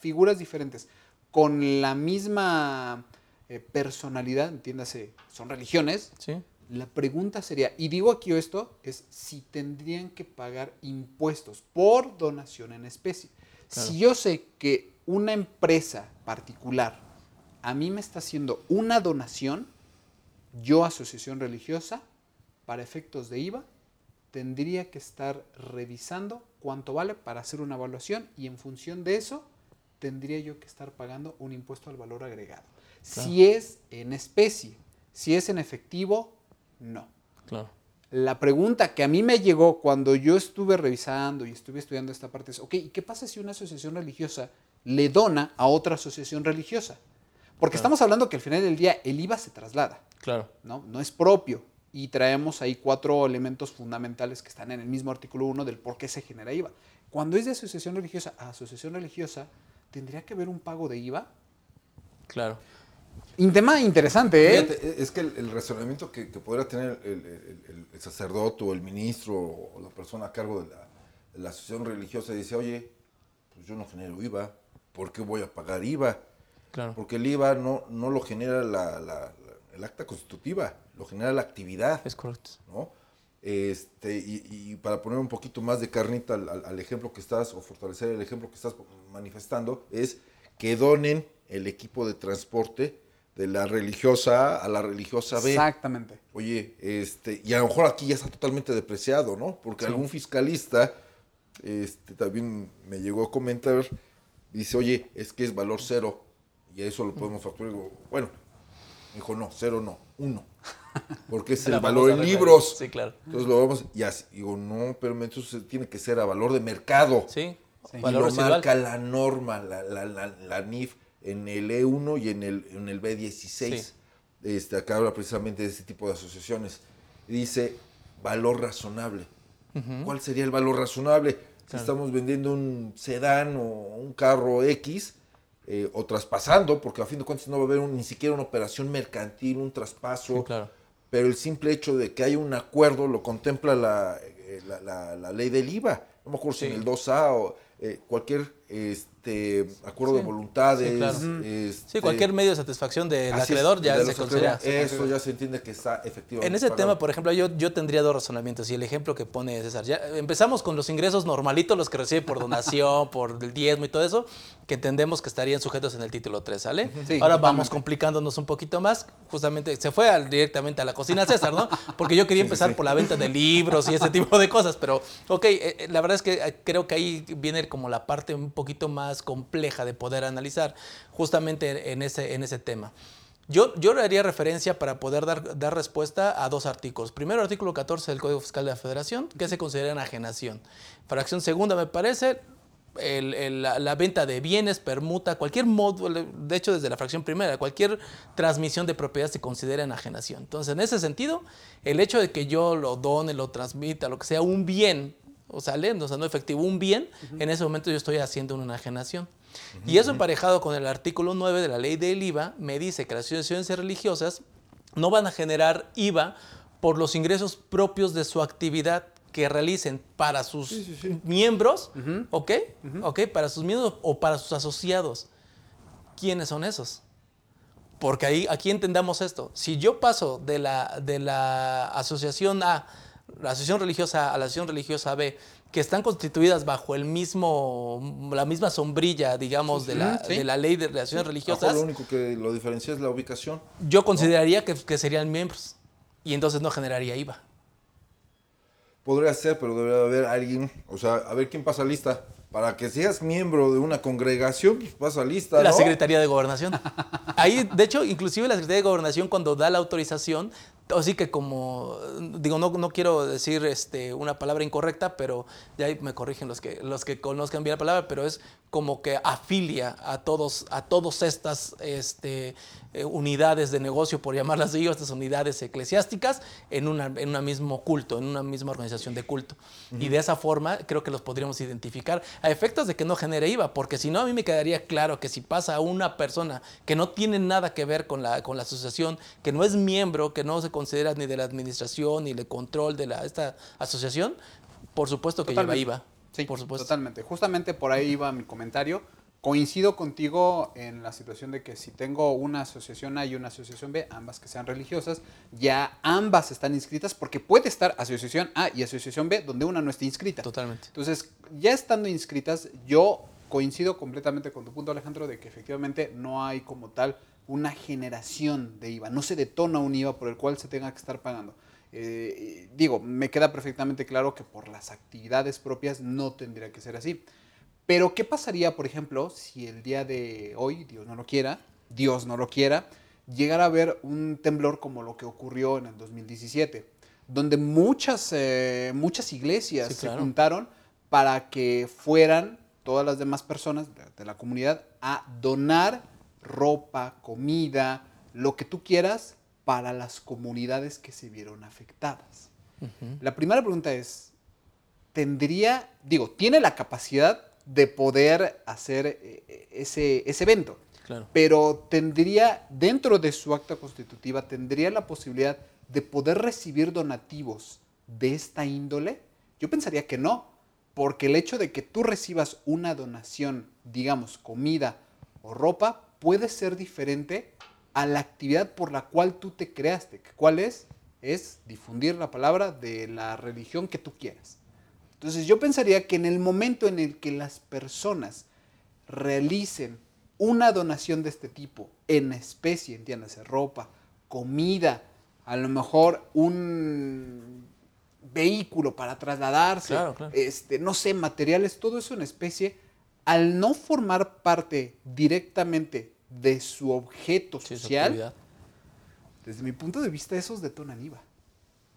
figuras diferentes, con la misma eh, personalidad, entiéndase, son religiones, Sí. la pregunta sería, y digo aquí esto, es si tendrían que pagar impuestos por donación en especie. Claro. Si yo sé que una empresa particular a mí me está haciendo una donación, yo, asociación religiosa, para efectos de IVA, tendría que estar revisando cuánto vale para hacer una evaluación y en función de eso tendría yo que estar pagando un impuesto al valor agregado. Si es en especie, si es en efectivo, no. Claro. La pregunta que a mí me llegó cuando yo estuve revisando y estuve estudiando esta parte es, ok, ¿y qué pasa si una asociación religiosa le dona a otra asociación religiosa? Porque Claro. estamos hablando que al final del día el IVA se traslada. Claro. ¿no? No es propio. Y traemos ahí cuatro elementos fundamentales que están en el mismo artículo 1 del por qué se genera IVA. Cuando es de asociación religiosa a asociación religiosa, ¿tendría que haber un pago de IVA? Claro. Un tema interesante, ¿eh? Fíjate, es que el, el razonamiento que, que podría tener el, el- el- el sacerdote o el ministro o la persona a cargo de la, de la asociación religiosa dice, oye, pues yo no genero IVA, ¿por qué voy a pagar IVA? Claro. Porque el IVA no, no lo genera la- la- la- el acta constitutiva, lo genera la actividad. Es correcto. ¿no? Este, y, y para poner un poquito más de carnita al, al- al ejemplo que estás, o fortalecer el ejemplo que estás manifestando, es que donen el equipo de transporte de la religiosa A a la religiosa B. Exactamente. Oye, este, y a lo mejor aquí ya está totalmente depreciado, ¿no? Porque algún fiscalista este, también me llegó a comentar, dice, oye, es que es valor cero, y a eso lo podemos facturar. Digo, bueno, dijo, no, cero no, uno. Porque es el valor en libros. Sí, claro. Entonces lo vamos, y así, digo, no, pero entonces tiene que ser a valor de mercado. Sí. Sí. Y Valor lo residual. marca la norma, la, la, la, la NIF, en el E1 y en el, en el B16. Sí. Este, acá habla precisamente de este tipo de asociaciones. Dice valor razonable. ¿Cuál sería el valor razonable? Si Claro. estamos vendiendo un sedán o un carro X, eh, o traspasando, porque a fin de cuentas no va a haber un- ni siquiera una operación mercantil, un traspaso, Sí, claro. Pero el simple hecho de que haya un acuerdo lo contempla la, eh, la- la- la ley del IVA. No me acuerdo si en el 2A o eh, cualquier este, acuerdo de voluntades. Sí, claro. este, Sí, cualquier medio de satisfacción del es, acreedor ya de se considera. Eso ya se entiende que está efectivamente. En ese pagado. tema, por ejemplo, yo, yo tendría dos razonamientos. Y el ejemplo que pone César, ya empezamos con los ingresos normalitos, los que recibe por donación, por el diezmo y todo eso, que entendemos que estarían sujetos en el título 3, ¿sale? Sí, Ahora vamos complicándonos un poquito más. Justamente se fue al- directamente a la cocina César, ¿no? Porque yo quería empezar por la venta de libros y ese tipo de cosas. Pero, ok, eh, eh, la verdad es que eh, creo que ahí viene como la parte un poquito más compleja de poder analizar justamente en ese, en ese tema. Yo, yo le haría referencia para poder dar, dar respuesta a dos artículos. Primero, artículo 14 del Código Fiscal de la Federación, que se considera enajenación. Fracción segunda, me parece, la venta de bienes, permuta, cualquier modo, de hecho desde la fracción primera, cualquier transmisión de propiedad se considera enajenación. Entonces, en ese sentido, el hecho de que yo lo done, lo transmita, lo que sea, un bien, o sea, o sea, no efectivo, un bien, en ese momento yo estoy haciendo una enajenación. Y eso emparejado con el artículo 9 de la ley del IVA, me dice que las asociaciones religiosas no van a generar IVA por los ingresos propios de su actividad que realicen para sus miembros, ¿ok? ¿ok? Para sus miembros o para sus asociados. ¿Quiénes son esos? Porque ahí, aquí entendamos esto. Si yo paso de la, de la asociación A, la asociación religiosa A a la asociación religiosa B, que están constituidas bajo el mismo, la misma sombrilla, digamos, de, la, sí. de la ley de relaciones religiosas, mejor lo único que lo diferencia es la ubicación. yo consideraría que, que serían miembros. Y entonces no generaría IVA. Podría ser, pero debería haber alguien, o sea, a ver quién pasa lista. Para que seas miembro de una congregación, pues pasa lista, La ¿no? Secretaría de Gobernación. Ahí, de hecho, inclusive la Secretaría de Gobernación cuando da la autorización, así que como, digo, no, no quiero decir este, una palabra incorrecta, pero ya me corrigen los que, los que conozcan bien la palabra, pero es como que afilia a todos, a todas estas este, eh, unidades de negocio, por llamarlas así, o estas unidades eclesiásticas, en una, en un mismo culto, en una misma organización de culto. Y de esa forma creo que los podríamos identificar a efectos de que no genere IVA, porque si no, a mí me quedaría claro que si pasa a una persona que no tiene nada que ver con la, con la asociación, que no es miembro, que no se considera ni de la administración ni de control de la, esta asociación, por supuesto que Totalmente. lleva IVA. Sí, por supuesto. totalmente. Justamente por ahí iba mi comentario. Coincido contigo en la situación de que si tengo una asociación A y una asociación B, ambas que sean religiosas, ya ambas están inscritas porque puede estar asociación A y asociación B donde una no esté inscrita. Totalmente. Entonces, ya estando inscritas, yo coincido completamente con tu punto, Alejandro, de que efectivamente no hay como tal una generación de IVA, no se detona un IVA por el cual se tenga que estar pagando. Eh, digo, me queda perfectamente claro que por las actividades propias no tendría que ser así. Pero, ¿qué pasaría, por ejemplo, si el día de hoy, Dios no lo quiera, Dios no lo quiera, llegara a haber un temblor como lo que ocurrió en el 2017, donde muchas, eh, muchas iglesias Sí, se juntaron para que fueran todas las demás personas de, de la comunidad a donar ropa, comida, lo que tú quieras para las comunidades que se vieron afectadas. La primera pregunta es, ¿tendría, digo, tiene la capacidad de poder hacer eh, ese, ese evento? Claro. pero tendría, dentro de su acta constitutiva, tendría la posibilidad de poder recibir donativos de esta índole? Yo pensaría que no, porque el hecho de que tú recibas una donación, digamos, comida o ropa, puede ser diferente a la actividad por la cual tú te creaste. ¿Cuál es? Es difundir la palabra de la religión que tú quieras. Entonces yo pensaría que en el momento en el que las personas realicen una donación de este tipo en especie, entiéndase, ropa, comida, a lo mejor un vehículo para trasladarse, Claro, claro. este, no sé, materiales, todo eso en especie, al no formar parte directamente de su objeto Sí, social, desde mi punto de vista, esos detonan IVA.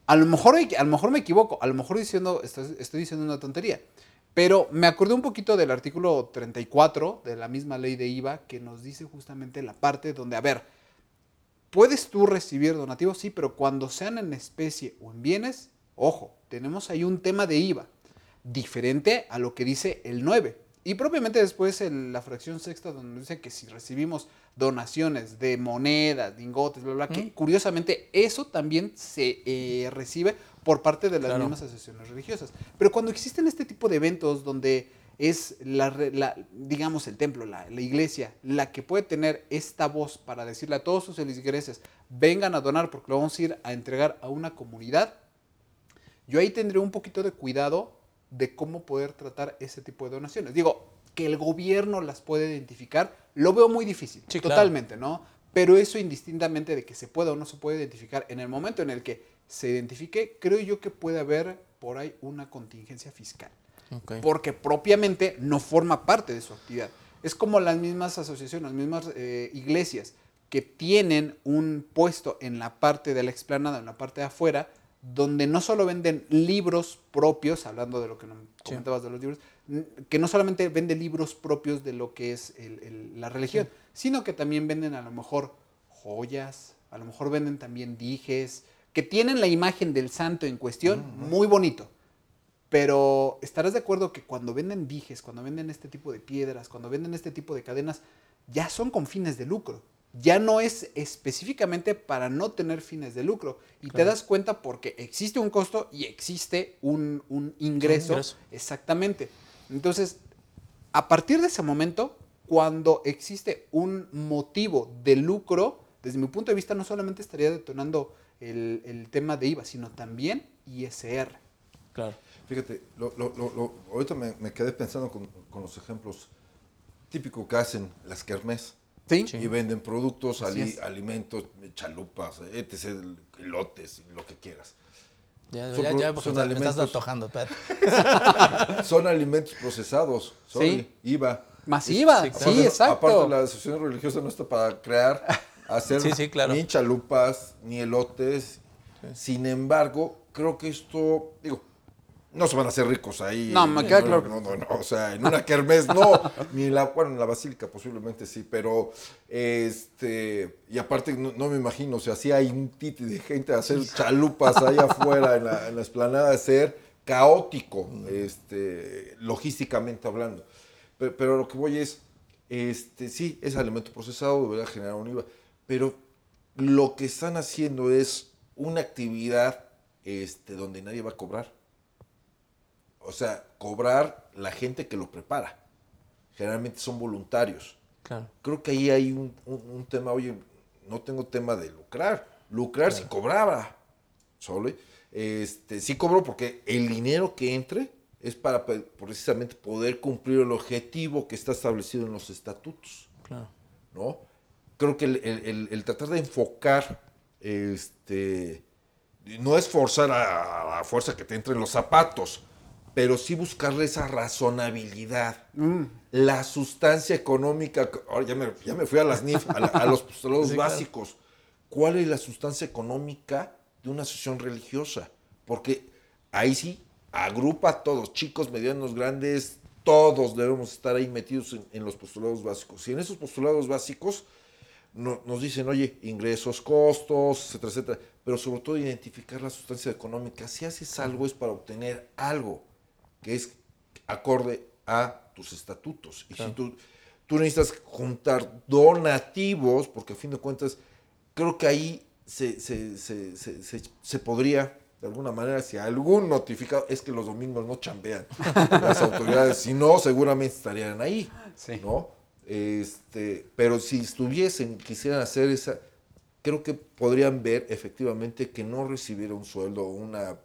A lo mejor, a lo mejor me equivoco, a lo mejor diciendo, estoy, estoy diciendo una tontería. Pero me acordé un poquito del artículo 34 de la misma ley de IVA que nos dice justamente la parte donde, a ver, puedes tú recibir donativos, sí, pero cuando sean en especie o en bienes, ojo, tenemos ahí un tema de IVA diferente a lo que dice el 9. Y propiamente después el- la fracción sexta donde dice que si recibimos donaciones de monedas, lingotes, bla, bla, que curiosamente eso también se eh, recibe por parte de las Claro. mismas asociaciones religiosas. Pero cuando existen este tipo de eventos donde es la, la- digamos, el templo, la, la iglesia, la que puede tener esta voz para decirle a todos sus feligreses, vengan a donar porque lo vamos a ir a entregar a una comunidad, yo ahí tendré un poquito de cuidado de cómo poder tratar ese tipo de donaciones. Digo, que el gobierno las puede identificar, lo veo muy difícil, Sí, claro. totalmente, ¿no? Pero eso indistintamente de que se pueda o no se puede identificar, en el momento en el que se identifique, creo yo que puede haber por ahí una contingencia fiscal Ok. porque propiamente no forma parte de su actividad. Es como las mismas asociaciones, las mismas eh, iglesias que tienen un puesto en la parte de la explanada, en la parte de afuera, donde no solo venden libros propios, hablando de lo que comentabas de los libros, que no solamente venden libros propios de lo que es el- el- la religión, sino que también venden a lo mejor joyas, a lo mejor venden también dijes, que tienen la imagen del santo en cuestión, muy bonito. Pero estarás de acuerdo que cuando venden dijes, cuando venden este tipo de piedras, cuando venden este tipo de cadenas, ya son con fines de lucro. Ya no es específicamente para no tener fines de lucro. Y te das cuenta porque existe un costo y existe un, un ingreso. ingreso. Exactamente. Entonces, a partir de ese momento, cuando existe un motivo de lucro, desde mi punto de vista no solamente estaría detonando el, el tema de IVA, sino también ISR. Claro. Fíjate, lo, lo- lo- lo- ahorita me, me quedé pensando con, con los ejemplos típicos que hacen las kermés. ¿Sí? Sí. Y venden productos, ali- es. alimentos, chalupas, etc., elotes, lo que quieras. Ya, Son ya, ya, porque son me estás alimentos. antojando. espérate. Son alimentos procesados, Sí. IVA. Masiva, Sí, sí, claro. Exacto. Aparte, la asociación religiosa no está para crear, hacer Sí, sí, claro. ni chalupas, ni elotes. Sin embargo, creo que esto, digo, no se van a hacer ricos ahí. No, me queda claro No, no, no, o sea, en una kermés no, ni en la, bueno, en la basílica posiblemente sí, pero, este, y aparte no, no me imagino, o sea, si hay un titi de gente a hacer chalupas ahí afuera en la, en la esplanada, de ser caótico, este, logísticamente hablando. Pero, pero lo que voy es, este, sí, es alimento procesado, debería generar un IVA, pero lo que están haciendo es una actividad este, donde nadie va a cobrar. O sea, cobrar la gente que lo prepara. generalmente son voluntarios. Claro. Creo que ahí hay un, un- un tema, oye, no tengo tema de lucrar. Lucrar si cobraba. Solo, este, sí cobro porque el dinero que entre es para precisamente poder cumplir el objetivo que está establecido en los estatutos. Claro. ¿no? Creo que el, el- el- el tratar de enfocar, este, no es forzar a, a la fuerza que te entre en los zapatos, pero sí buscarle esa razonabilidad, la sustancia económica. Ahora ya me, ya me fui a las NIF, a, la- a los postulados Sí, claro. básicos. ¿Cuál es la sustancia económica de una asociación religiosa? Porque ahí sí agrupa a todos, chicos, medianos, grandes, todos debemos estar ahí metidos en, en los postulados básicos. Y en esos postulados básicos no- nos dicen, oye, ingresos, costos, etcétera, etcétera, pero sobre todo identificar la sustancia económica. Si haces algo es para obtener algo que es acorde a tus estatutos. Y si tú, tú necesitas juntar donativos, porque a fin de cuentas, creo que ahí se, se, se, se, podría, de alguna manera, si algún notificado, es que los domingos no chambean las autoridades, si no, seguramente estarían ahí, Sí. ¿no? Este, pero si estuviesen, quisieran hacer esa, creo que podrían ver efectivamente que no recibiera un sueldo o una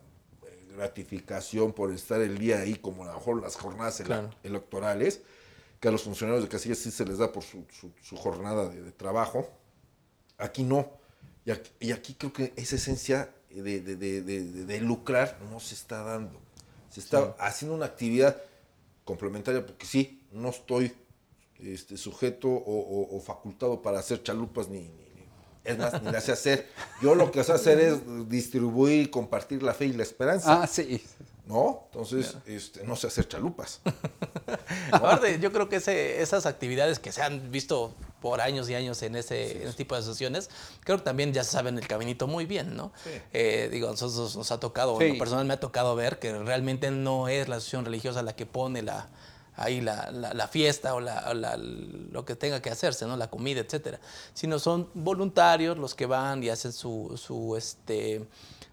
gratificación por estar el día ahí, como a lo mejor las jornadas Claro. electorales, que a los funcionarios de casilla sí se les da por su, su- su jornada de, de trabajo. Aquí no. Y aquí, y aquí creo que esa esencia de, lucrar no se está dando. Se está haciendo una actividad complementaria porque sí, no estoy este, sujeto o, o- o facultado para hacer chalupas ni- es más, ni las sé hacer. Yo lo que sé hacer es distribuir y compartir la fe y la esperanza, Ah, sí. ¿no? Entonces, este, no sé hacer chalupas. Aparte, yo creo que ese- esas actividades que se han visto por años y años en ese, en ese tipo de asociaciones, creo que también ya saben el caminito muy bien, ¿no? Sí. Eh, digo, a nosotros nos ha tocado, Sí. en lo personal me ha tocado ver que realmente no es la asociación religiosa la que pone la ahí la, la- la fiesta o, la, o lo que tenga que hacerse, ¿no? La comida, etcétera. Sino son voluntarios los que van y hacen su, su este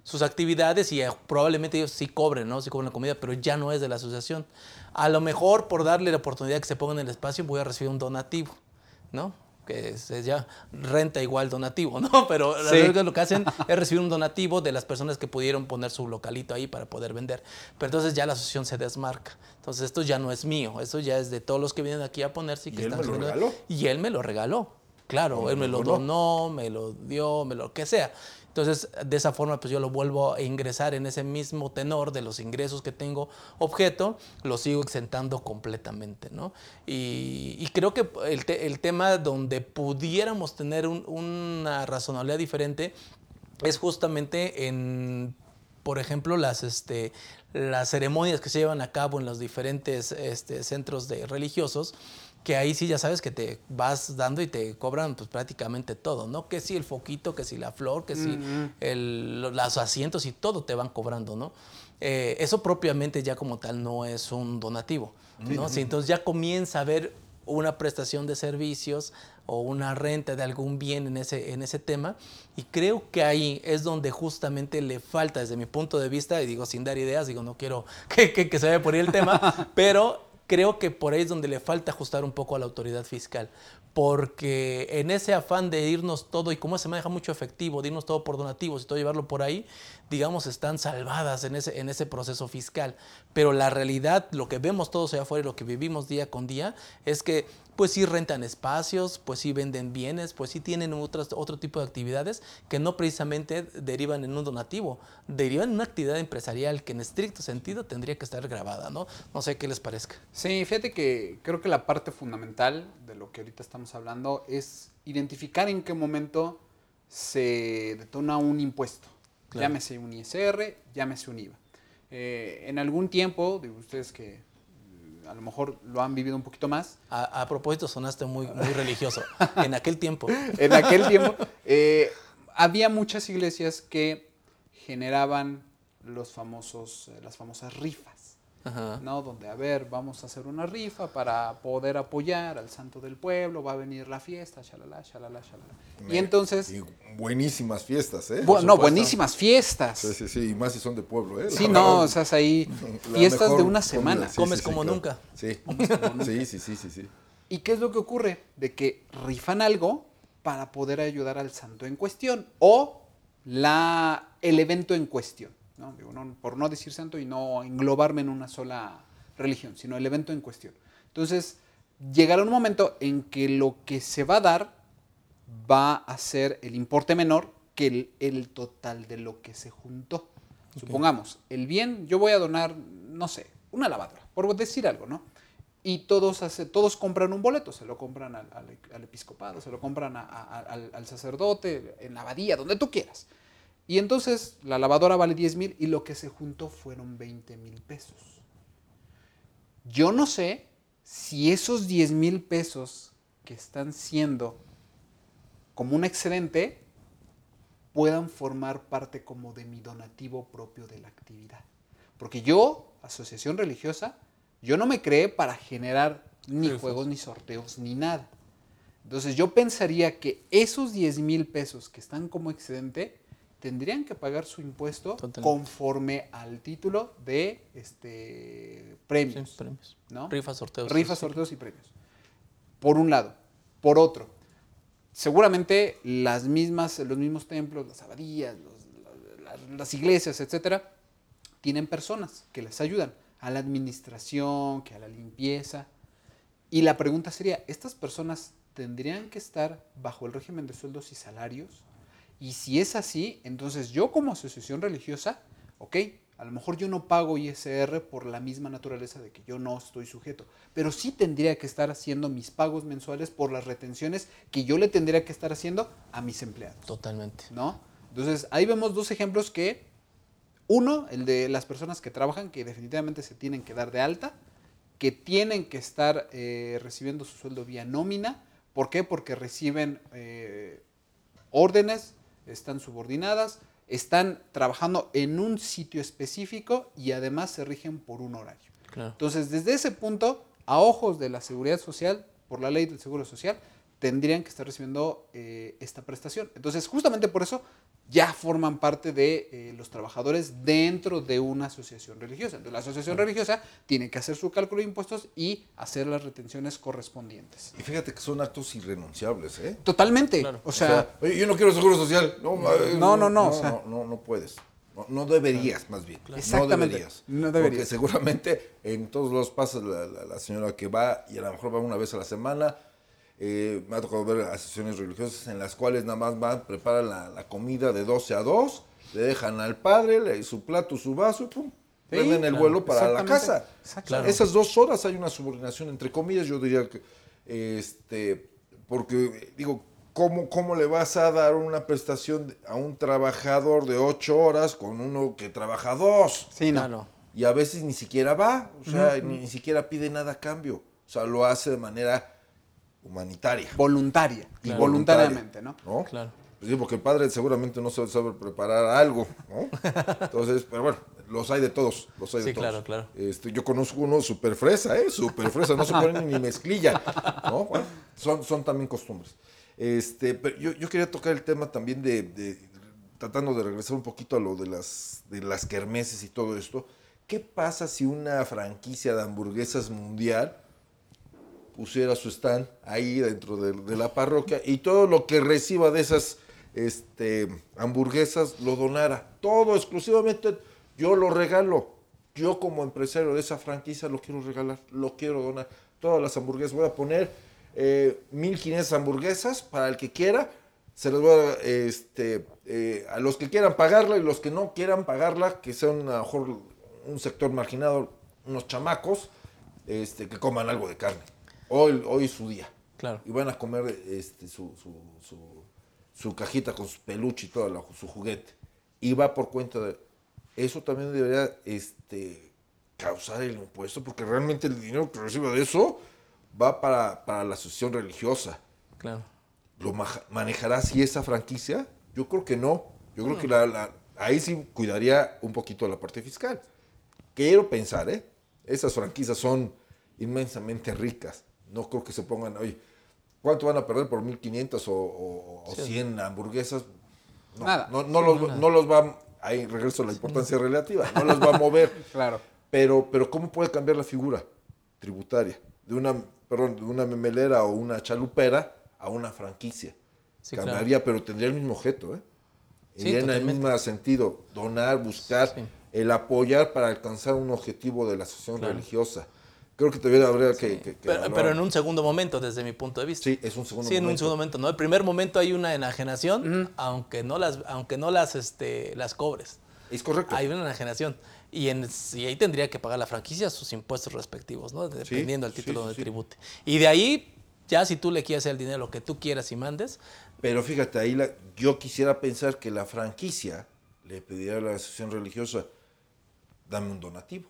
sus actividades y eh, probablemente ellos sí cobren, ¿no? Sí cobren la comida, pero ya no es de la asociación. A lo mejor por darle la oportunidad que se ponga en el espacio voy a recibir un donativo, ¿no? Que es, es ya renta igual donativo, ¿no? Pero Sí. lo que hacen es recibir un donativo de las personas que pudieron poner su localito ahí para poder vender. Pero entonces ya la asociación se desmarca. Entonces esto ya no es mío, eso ya es de todos los que vienen aquí a ponerse y que ¿Y él están me lo regaló? Y él me lo regaló. Claro, ¿O él me lo donó, me lo dio, me lo que sea. Entonces, de esa forma, pues yo lo vuelvo a ingresar en ese mismo tenor de los ingresos que tengo objeto, lo sigo exentando completamente, ¿no? Y, creo que el, te- el tema donde pudiéramos tener un- una razonabilidad diferente es justamente en, por ejemplo, las, este, las ceremonias que se llevan a cabo en los diferentes este, centros de religiosos, que ahí sí ya sabes que te vas dando y te cobran pues prácticamente todo, ¿no? Que si el foquito, que si la flor, que si el- los asientos y todo te van cobrando, ¿no? Eh, eso propiamente ya como tal no es un donativo, ¿no? Sí, entonces ya comienza a haber una prestación de servicios o una renta de algún bien en ese, en ese tema. Y creo que ahí es donde justamente le falta, desde mi punto de vista, y digo sin dar ideas, digo no quiero que, que- que se vaya por ahí el tema, pero creo que por ahí es donde le falta ajustar un poco a la autoridad fiscal. Porque en ese afán de irnos todo, y como se maneja mucho efectivo, de irnos todo por donativos y todo llevarlo por ahí, digamos, están salvadas en ese, en ese proceso fiscal. Pero la realidad, lo que vemos todos allá afuera y lo que vivimos día con día, es que pues sí rentan espacios, pues sí venden bienes, pues sí tienen otras, otro tipo de actividades que no precisamente derivan en un donativo, derivan en una actividad empresarial que en estricto sentido tendría que estar grabada, ¿no? No sé qué les parezca. Sí, fíjate que creo que la parte fundamental de lo que ahorita estamos hablando es identificar en qué momento se detona un impuesto. Claro. Llámese un ISR, llámese un IVA. Eh, en algún tiempo, digo ustedes que eh, a lo mejor lo han vivido un poquito más, A, a propósito, sonaste muy, muy religioso. En aquel tiempo, en aquel tiempo, eh, había muchas iglesias que generaban los famosos, las famosas rifas. Ajá. ¿no? Donde, a ver, vamos a hacer una rifa para poder apoyar al santo del pueblo, va a venir la fiesta, shalala, shalala, shalala. Y entonces, Y buenísimas fiestas, ¿eh? bu- no, buenísimas fiestas. Sí, sí, sí, y más si son de pueblo, ¿eh? Sí, La no, verdad, o sea, es ahí fiestas de una semana. sí, Comes sí, como claro. nunca. Sí. sí, sí, sí, sí, sí. ¿Y qué es lo que ocurre? De que rifan algo para poder ayudar al santo en cuestión o la, el evento en cuestión. ¿No? Digo, no- por no decir santo y no englobarme en una sola religión, sino el evento en cuestión. Entonces, llegará un momento en que lo que se va a dar va a ser el importe menor que el, el total de lo que se juntó. Supongamos, el bien, yo voy a donar, no sé, una lavadora, por decir algo, ¿no? Y todos, hace, todos compran un boleto, se lo compran al, al- al episcopado, se lo compran a- a- al, al sacerdote, en la abadía, donde tú quieras. Y entonces la lavadora vale 10 mil y lo que se juntó fueron 20 mil pesos. Yo no sé si esos 10 mil pesos que están siendo como un excedente puedan formar parte como de mi donativo propio de la actividad. Porque yo, asociación religiosa, yo no me creé para generar ni juegos, ni sorteos, ni nada. Entonces yo pensaría que esos 10 mil pesos que están como excedente tendrían que pagar su impuesto Totalmente. conforme al título de este Sí, premios. ¿no? Rifas, sorteos. Rifas, sorteos y premios. Por un lado. Por otro, seguramente las mismas, los mismos templos, las abadías, los- la- la- las iglesias, etcétera, tienen personas que les ayudan a la administración, que a la limpieza. Y la pregunta sería, ¿estas personas tendrían que estar bajo el régimen de sueldos y salarios? Y si es así, entonces yo como asociación religiosa, ok, a lo mejor yo no pago ISR por la misma naturaleza de que yo no estoy sujeto, pero sí tendría que estar haciendo mis pagos mensuales por las retenciones que yo le tendría que estar haciendo a mis empleados. Totalmente. ¿no? Entonces, ahí vemos dos ejemplos que, uno, el de las personas que trabajan, que definitivamente se tienen que dar de alta, que tienen que estar eh, recibiendo su sueldo vía nómina. ¿Por qué? Porque reciben eh, órdenes, están subordinadas, están trabajando en un sitio específico y además se rigen por un horario. Claro. Entonces, desde ese punto, a ojos de la seguridad social, por la ley del seguro social, tendrían que estar recibiendo eh, esta prestación. Entonces, justamente por eso ya forman parte de eh, los trabajadores dentro de una asociación religiosa. Entonces, la asociación religiosa tiene que hacer su cálculo de impuestos y hacer las retenciones correspondientes. Y fíjate que son actos irrenunciables, ¿eh? Totalmente. Claro. O sea, oye, yo no quiero seguro social. No, ma- No, no, no, No, o sea. no, no, no puedes. No, no deberías, más bien. No Exactamente. deberías. No deberías. Porque seguramente en todos los pasa la, la- la señora que va y a lo mejor va una vez a la semana. Eh, me ha tocado ver asociaciones religiosas en las cuales nada más van, preparan la, la comida de 12 a 2, le dejan al padre le- su plato, su vaso y pum. Sí, prenden el claro, vuelo para la casa. Claro. Esas dos horas hay una subordinación, entre comillas, yo diría que, este, porque, digo, ¿cómo, ¿cómo le vas a dar una prestación a un trabajador de ocho horas con uno que trabaja dos? sí, no. Claro. Y a veces ni siquiera va, o sea, ni, ni siquiera pide nada a cambio. O sea, lo hace de manera humanitaria. Voluntaria. Y Claro. voluntariamente, ¿no? ¿no? Claro. Pues sí, porque el padre seguramente no sabe, sabe preparar algo, ¿no? Entonces, pero bueno, los hay de todos, los hay de Sí, todos. claro, claro. Este, yo conozco uno super fresa, ¿eh? Super fresa, no se pone ni mezclilla, ¿no? Bueno, son, son también costumbres. Este, pero yo, yo quería tocar el tema también de, de- tratando de regresar un poquito a lo de las, de las kermeses y todo esto. ¿Qué pasa si una franquicia de hamburguesas mundial pusiera su stand ahí dentro de, la parroquia y todo lo que reciba de esas este, hamburguesas lo donara. Todo exclusivamente yo lo regalo. Yo como empresario de esa franquicia lo quiero regalar, lo quiero donar. Todas las hamburguesas, voy a poner eh, 1500 hamburguesas para el que quiera. Se las voy a este, eh, a los que quieran pagarla y los que no quieran pagarla, que sean a lo mejor un sector marginado, unos chamacos, este, que coman algo de carne. Hoy, hoy es su día. Claro. Y van a comer este, su, su, su, su cajita con su peluche y todo, la- su juguete. Y va por cuenta de... Eso también debería este, causar el impuesto, porque realmente el dinero que recibe de eso va para, para la asociación religiosa. Claro. ¿Lo manejará así esa franquicia? Yo creo que no. Yo creo que la- la- ahí sí cuidaría un poquito la parte fiscal. Quiero pensar, ¿eh? Esas franquicias son inmensamente ricas. No creo que se pongan, oye, ¿cuánto van a perder por 1500 o, o, o 100 hamburguesas? No, Nada. No, no los, no los va, ahí regreso a la importancia relativa, no los va a mover. Claro. Pero, pero ¿cómo puede cambiar la figura tributaria de una, perdón, de una memelera o una chalupera a una franquicia? Sí, Cambiaría, pero tendría el mismo objeto, ¿eh? Sí, Iría en el mismo sentido, donar, buscar, Sí. el apoyar para alcanzar un objetivo de la asociación Claro. religiosa. Creo que todavía habría que, que- que Pero, en un segundo momento, desde mi punto de vista. Sí, es un segundo Sí, en un momento. segundo momento, ¿no? El primer momento hay una enajenación, aunque no las, aunque no las, este, las cobres. Es correcto. Hay una enajenación. Y, en, y ahí tendría que pagar la franquicia sus impuestos respectivos, ¿no? Dependiendo del sí, título sí, donde sí. tribute. Y de ahí, ya si tú le quieres el dinero lo que tú quieras y mandes, Pero fíjate, ahí la- yo quisiera pensar que la franquicia le pediría a la asociación religiosa, dame un donativo,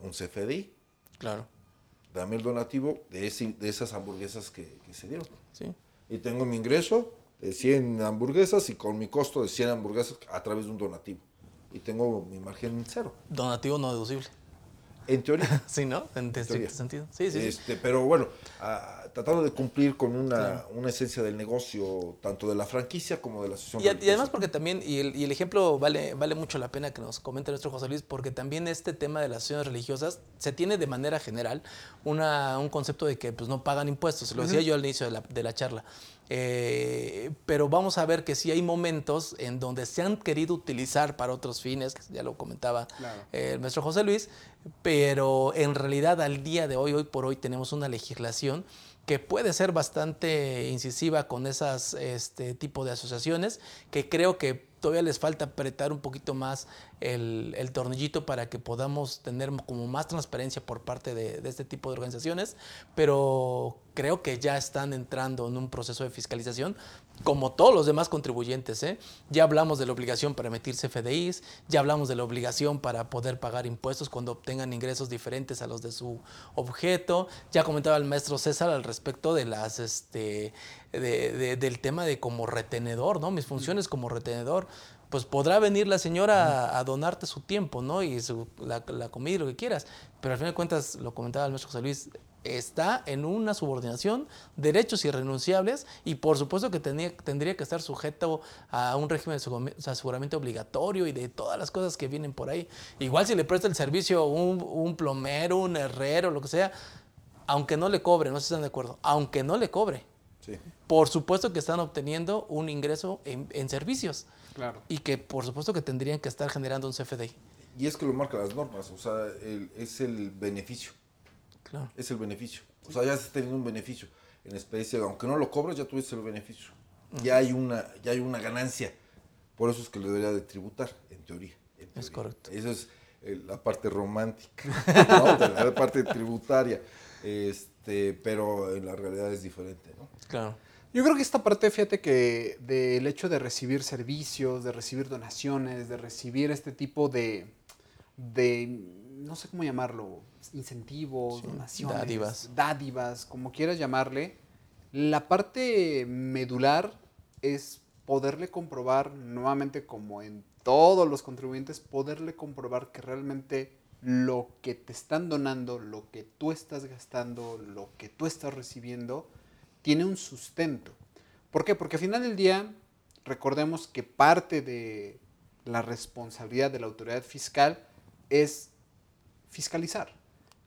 un CFDI, claro, dame el donativo de, ese- de esas hamburguesas que, que se dieron. sí. Y tengo mi ingreso de 100 hamburguesas y con mi costo de 100 hamburguesas a través de un donativo. Y tengo mi margen cero. Donativo no deducible. En teoría. Sí, ¿no? En estricto teoría. sentido. Sí, sí. Este, pero bueno, ah, tratando de cumplir con una, una esencia del negocio, tanto de la franquicia como de la asociación. Y, a- y además porque también, y el, y el ejemplo vale, vale mucho la pena que nos comente nuestro José Luis, porque también este tema de las asociaciones religiosas se tiene de manera general una, un concepto de que pues, no pagan impuestos, lo decía yo al inicio de la, de la charla. Eh, pero vamos a ver que sí hay momentos en donde se han querido utilizar para otros fines, ya lo comentaba Claro. eh, el maestro José Luis, pero en realidad al día de hoy, hoy por hoy, tenemos una legislación que puede ser bastante incisiva con esas este tipo de asociaciones, que creo que todavía les falta apretar un poquito más el, tornillito para que podamos tener como más transparencia por parte de, de este tipo de organizaciones, pero creo que ya están entrando en un proceso de fiscalización como todos los demás contribuyentes. ¿eh? Ya hablamos de la obligación para emitir CFDIs, ya hablamos de la obligación para poder pagar impuestos cuando obtengan ingresos diferentes a los de su objeto. Ya comentaba el maestro César al respecto de las, este, de- de- del tema de como retenedor, ¿no? Mis funciones como retenedor. Pues podrá venir la señora a, a donarte su tiempo, ¿no? Y su- la, la comida y lo que quieras. Pero al fin de cuentas, lo comentaba el maestro José Luis, está en una subordinación, derechos irrenunciables y por supuesto que tenía- tendría que estar sujeto a un régimen de asegurami- aseguramiento obligatorio y de todas las cosas que vienen por ahí. Igual si le presta el servicio un, un plomero, un herrero, lo que sea, aunque no le cobre, no sé si están de acuerdo, aunque no le cobre, Sí. por supuesto que están obteniendo un ingreso en, en servicios Claro. y que por supuesto que tendrían que estar generando un CFDI. Y es que lo marcan las normas, o sea, el- es el beneficio, Claro. es el beneficio. O sea, ya estás teniendo un beneficio en especie, aunque no lo cobres, ya tuviste el beneficio. Ya hay una, ya hay una ganancia. Por eso es que le debería de tributar, en teoría. en Es correcto. Esa es eh, la parte romántica, ¿no? De la parte tributaria. Este, pero en la realidad es diferente, ¿no? Claro. Yo creo que esta parte, fíjate que del hecho de recibir servicios, de recibir donaciones, de recibir este tipo de, de no sé cómo llamarlo, incentivos, Sí, donaciones, dádivas. dádivas, como quieras llamarle, la parte medular es poderle comprobar, nuevamente como en todos los contribuyentes, poderle comprobar que realmente lo que te están donando, lo que tú estás gastando, lo que tú estás recibiendo, tiene un sustento. ¿Por qué? Porque al final del día, recordemos que parte de la responsabilidad de la autoridad fiscal es fiscalizar.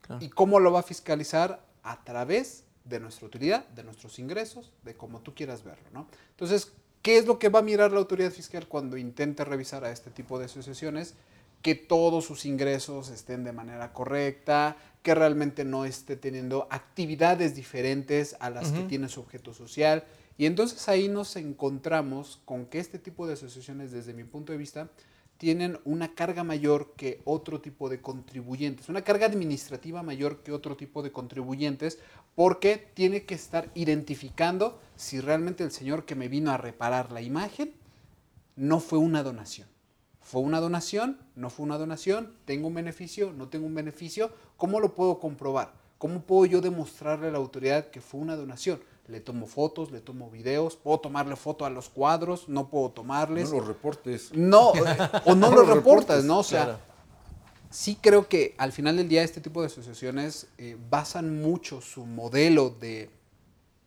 Claro. ¿Y cómo lo va a fiscalizar? A través de nuestra utilidad, de nuestros ingresos, de como tú quieras verlo, ¿no? Entonces, ¿qué es lo que va a mirar la autoridad fiscal cuando intente revisar a este tipo de asociaciones? Que todos sus ingresos estén de manera correcta, que realmente no esté teniendo actividades diferentes a las que Ujú. tiene su objeto social. Y entonces ahí nos encontramos con que este tipo de asociaciones, desde mi punto de vista, tienen una carga mayor que otro tipo de contribuyentes, una carga administrativa mayor que otro tipo de contribuyentes, porque tiene que estar identificando si realmente el señor que me vino a reparar la imagen no fue una donación. ¿Fue una donación? ¿No fue una donación? ¿Tengo un beneficio? ¿No tengo un beneficio? ¿Cómo lo puedo comprobar? ¿Cómo puedo yo demostrarle a la autoridad que fue una donación? Le tomo fotos, le tomo videos, puedo tomarle foto a los cuadros, no puedo tomarles. No los reportes. No, o no No lo lo reportas, ¿no? O sea, claro. Sí creo que al final del día este tipo de asociaciones eh, basan mucho su modelo de,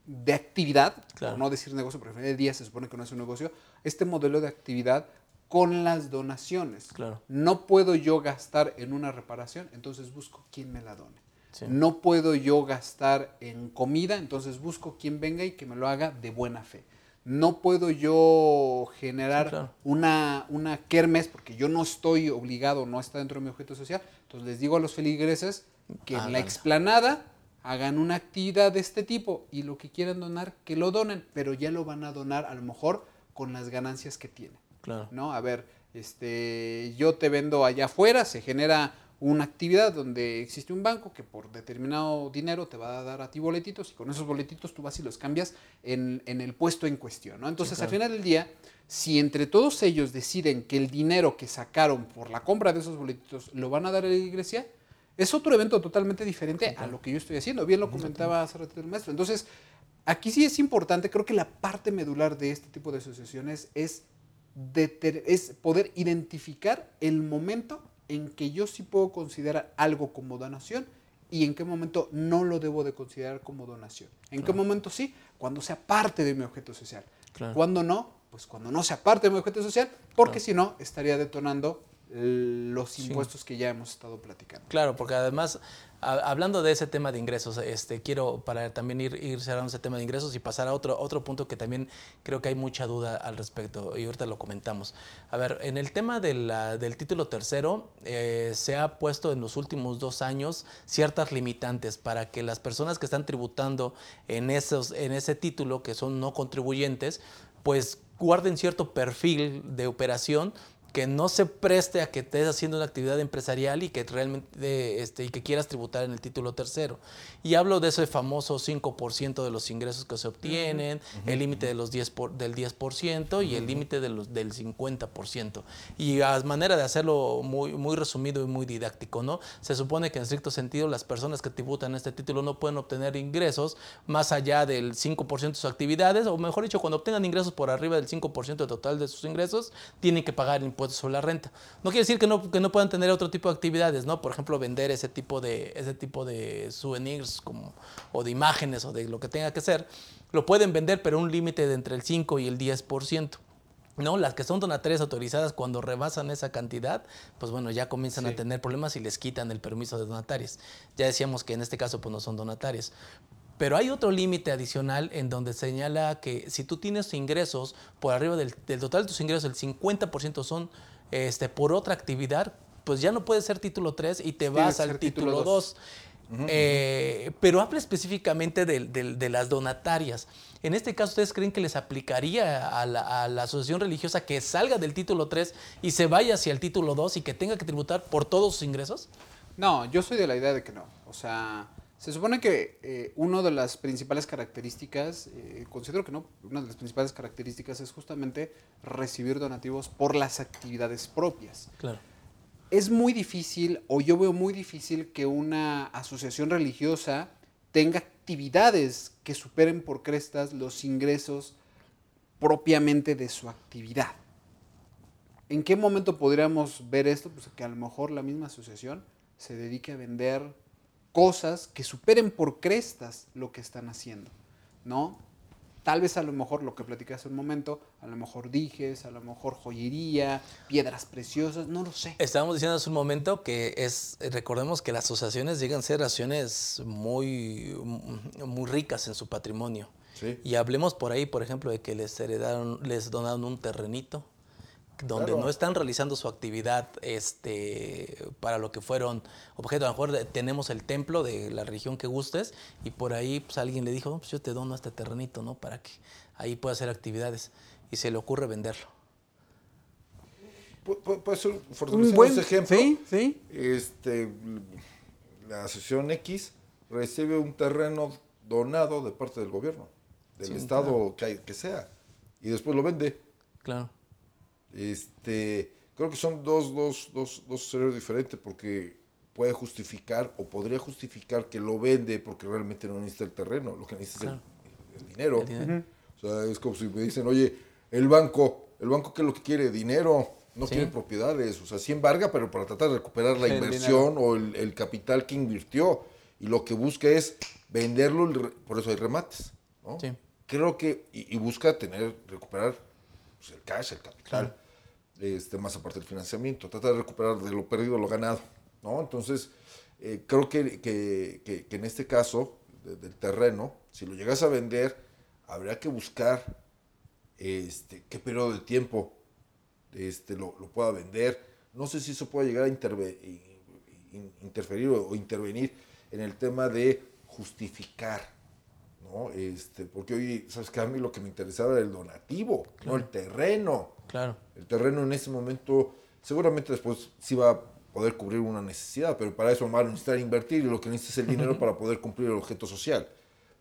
de actividad, Claro. por no decir negocio, porque al final del día se supone que no es un negocio, este modelo de actividad con las donaciones. Claro. No puedo yo gastar en una reparación, entonces busco quién me la done. Sí. No puedo yo gastar en comida, entonces busco quien venga y que me lo haga de buena fe. No puedo yo generar Sí, claro. una, una kermes porque yo no estoy obligado, no está dentro de mi objeto social. Entonces les digo a los feligreses que en la explanada hagan una actividad de este tipo y lo que quieran donar, que lo donen, pero ya lo van a donar a lo mejor con las ganancias que tienen. Claro. ¿no? A ver, este, yo te vendo allá afuera, se genera una actividad donde existe un banco que por determinado dinero te va a dar a ti boletitos y con esos boletitos tú vas y los cambias en, en el puesto en cuestión, ¿no? Entonces, al final del día, si entre todos ellos deciden que el dinero que sacaron por la compra de esos boletitos lo van a dar a la iglesia, es otro evento totalmente diferente a lo que yo estoy haciendo. Bien lo comentaba hace rato el maestro. Entonces, aquí sí es importante, creo que la parte medular de este tipo de asociaciones es, es poder identificar el momento en que yo sí puedo considerar algo como donación y en qué momento no lo debo de considerar como donación. En qué momento sí, cuando sea parte de mi objeto social. Claro. Cuando no, pues cuando no sea parte de mi objeto social, porque si no, estaría detonando los impuestos que ya hemos estado platicando. Claro, porque además, a- hablando de ese tema de ingresos, este, quiero para también ir, ir cerrando ese tema de ingresos y pasar a otro, otro punto que también creo que hay mucha duda al respecto y ahorita lo comentamos. A ver, en el tema de la- del título tercero, eh, se ha puesto en los últimos dos años ciertas limitantes para que las personas que están tributando en, esos, en ese título, que son no contribuyentes, pues guarden cierto perfil de operación que no se preste a que estés haciendo una actividad empresarial y que realmente este, y que quieras tributar en el título tercero. Y hablo de ese famoso 5% de los ingresos que se obtienen, el límite de los 10 por- del 10% y el límite de los, del 50%. Y a manera de hacerlo muy, muy resumido y muy didáctico, ¿no? Se supone que en estricto sentido las personas que tributan este título no pueden obtener ingresos más allá del 5% de sus actividades, o mejor dicho, cuando obtengan ingresos por arriba del 5% total de sus ingresos, tienen que pagar impuestos sobre la renta. No quiere decir que no, que no puedan tener otro tipo de actividades, ¿no? Por ejemplo, vender ese tipo de, ese tipo de souvenirs como, o de imágenes o de lo que tenga que ser. Lo pueden vender, pero un límite de entre el 5 y el 10%. ¿no? Las que son donatarias autorizadas cuando rebasan esa cantidad, pues bueno, ya comienzan Sí. a tener problemas y les quitan el permiso de donatarias. Ya decíamos que en este caso pues no son donatarias. Pero hay otro límite adicional en donde señala que si tú tienes ingresos por arriba del, del total de tus ingresos, el 50% son este, por otra actividad, pues ya no puedes ser título 3 y te vas al título título dos. 2. Eh, pero habla específicamente de, las donatarias. En este caso, ¿ustedes creen que les aplicaría a la, a la asociación religiosa que salga del título 3 y se vaya hacia el título 2 y que tenga que tributar por todos sus ingresos? No, yo soy de la idea de que no. O sea, se supone que eh, una de las principales características, eh, considero que no, una de las principales características es justamente recibir donativos por las actividades propias. Claro. Es muy difícil, o yo veo muy difícil, que una asociación religiosa tenga actividades que superen por crestas los ingresos propiamente de su actividad. ¿En qué momento podríamos ver esto? Pues que a lo mejor la misma asociación se dedique a vender cosas que superen por crestas lo que están haciendo, ¿no? Tal vez a lo mejor lo que platicé hace un momento, a lo mejor dijes, a lo mejor joyería, piedras preciosas, no lo sé. Estábamos diciendo hace un momento que es, recordemos que las asociaciones llegan a ser asociaciones muy, muy ricas en su patrimonio. Sí. Y hablemos por ahí, por ejemplo, de que les heredaron, les donaron un terrenito donde Claro. no están realizando su actividad este, para lo que fueron objeto. A lo mejor de- tenemos el templo de la religión que gustes y por ahí pues, alguien le dijo, "No, pues yo te dono este terrenito, ¿no? Para que ahí pueda hacer actividades. Y se le ocurre venderlo. Pu- pu- Puede ser, Un fortaleciendo buen ese ejemplo, Sí, sí. este, la asociación X recibe un terreno donado de parte del gobierno, del Sí, estado que, hay- que sea, y después lo vende. Claro. Este, creo que son dos, dos, dos, dos escenarios diferentes porque puede justificar o podría justificar que lo vende porque realmente no necesita el terreno, lo que necesita es el- el, dinero. El dinero. O sea, es como si me dicen, oye, el banco, el banco qué es lo que quiere, dinero. no Sí. tiene propiedades, o sea, sí embarga, pero para tratar de recuperar la El inversión o el, capital que invirtió. Y lo que busca es venderlo, por eso hay remates. ¿no? Sí. Creo que, y, y busca tener, recuperar pues, el cash, el capital, este, más aparte del financiamiento, tratar de recuperar de lo perdido lo ganado. Entonces, eh, creo que, que- que- en este caso, de- del terreno, si lo llegas a vender, habría que buscar este, qué periodo de tiempo este, lo, lo pueda vender. No sé si eso puede llegar a interferir o intervenir en el tema de justificar, ¿no? Este, porque hoy, ¿sabes qué? A mí lo que me interesaba era el donativo, no el terreno. Claro. El terreno en ese momento, seguramente después sí va a poder cubrir una necesidad, pero para eso van a necesitar invertir y lo que necesita es el dinero para poder cumplir el objeto social.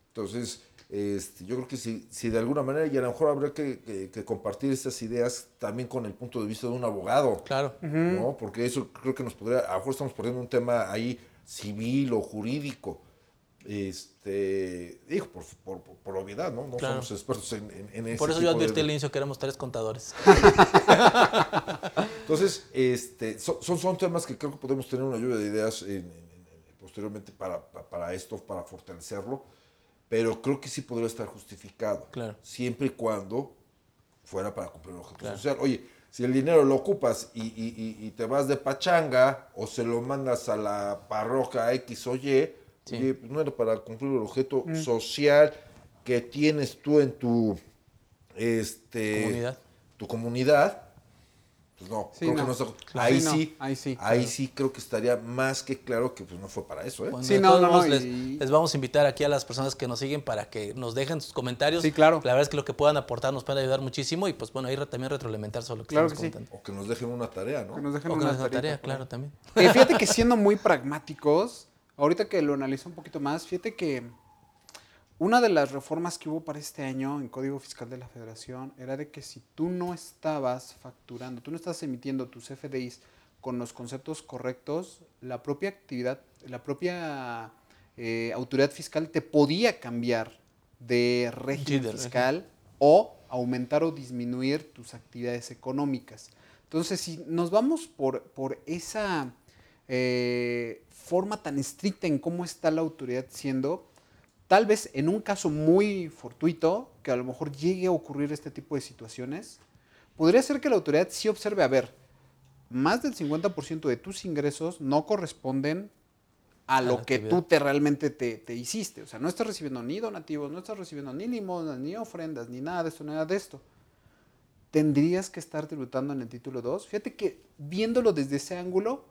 Entonces, este, yo creo que si, si de alguna manera, y a lo mejor habría que, que- que compartir estas ideas también con el punto de vista de un abogado, Claro. ¿no? Porque eso creo que nos podría, a lo mejor estamos perdiendo un tema ahí civil o jurídico. Este, digo, por, por, por- obviedad, ¿no? No Claro. somos expertos en, en, en ese Por eso yo tipo de- advertí al inicio que éramos tres contadores. Entonces, este, son, son, temas que creo que podemos tener una lluvia de ideas en- en- en- posteriormente para, pa- para esto, para fortalecerlo, pero creo que sí podría estar justificado, Claro. siempre y cuando fuera para cumplir el objetivo Claro. social. Oye, si el dinero lo ocupas y, y- y- y te vas de pachanga o se lo mandas a la parroquia X o Y, Sí. oye, pues no era para cumplir el objeto social que tienes tú en tu este, Comunidad. tu comunidad, pues no, Sí, creo que no. está- Claro. ahí Sí, no, sí, ahí sí, ahí claro. sí creo que estaría más que claro que pues no fue para eso, ¿eh? Bueno, Sí, no, no, les, y- les vamos a invitar aquí a las personas que nos siguen para que nos dejen sus comentarios. Sí, claro. La verdad es que lo que puedan aportar nos puede ayudar muchísimo y pues bueno, ahí re- también retroalimentar sobre lo que Claro estamos que comentando. O que nos dejen una tarea, ¿no? Que nos dejen O que una nos tarita tarea, por claro, también. Eh, fíjate que siendo muy pragmáticos, ahorita que lo analizo un poquito más, fíjate que una de las reformas que hubo para este año en Código Fiscal de la Federación era de que si tú no estabas facturando, tú no estás emitiendo tus FDIs con los conceptos correctos, la propia actividad, la propia eh, autoridad fiscal te podía cambiar de régimen fiscal o aumentar o disminuir tus actividades económicas. Entonces, si nos vamos por, por esa eh, forma tan estricta en cómo está la autoridad siendo, tal vez en un caso muy fortuito, que a lo mejor llegue a ocurrir este tipo de situaciones, podría ser que la autoridad sí observe, a ver, más del 50% de tus ingresos no corresponden a lo que tú te realmente te, te hiciste. O sea, no estás recibiendo ni donativos, no estás recibiendo ni limonas, ni ofrendas, ni nada de esto, nada de esto. Tendrías que estar tributando en el título 2. Fíjate que viéndolo desde ese ángulo,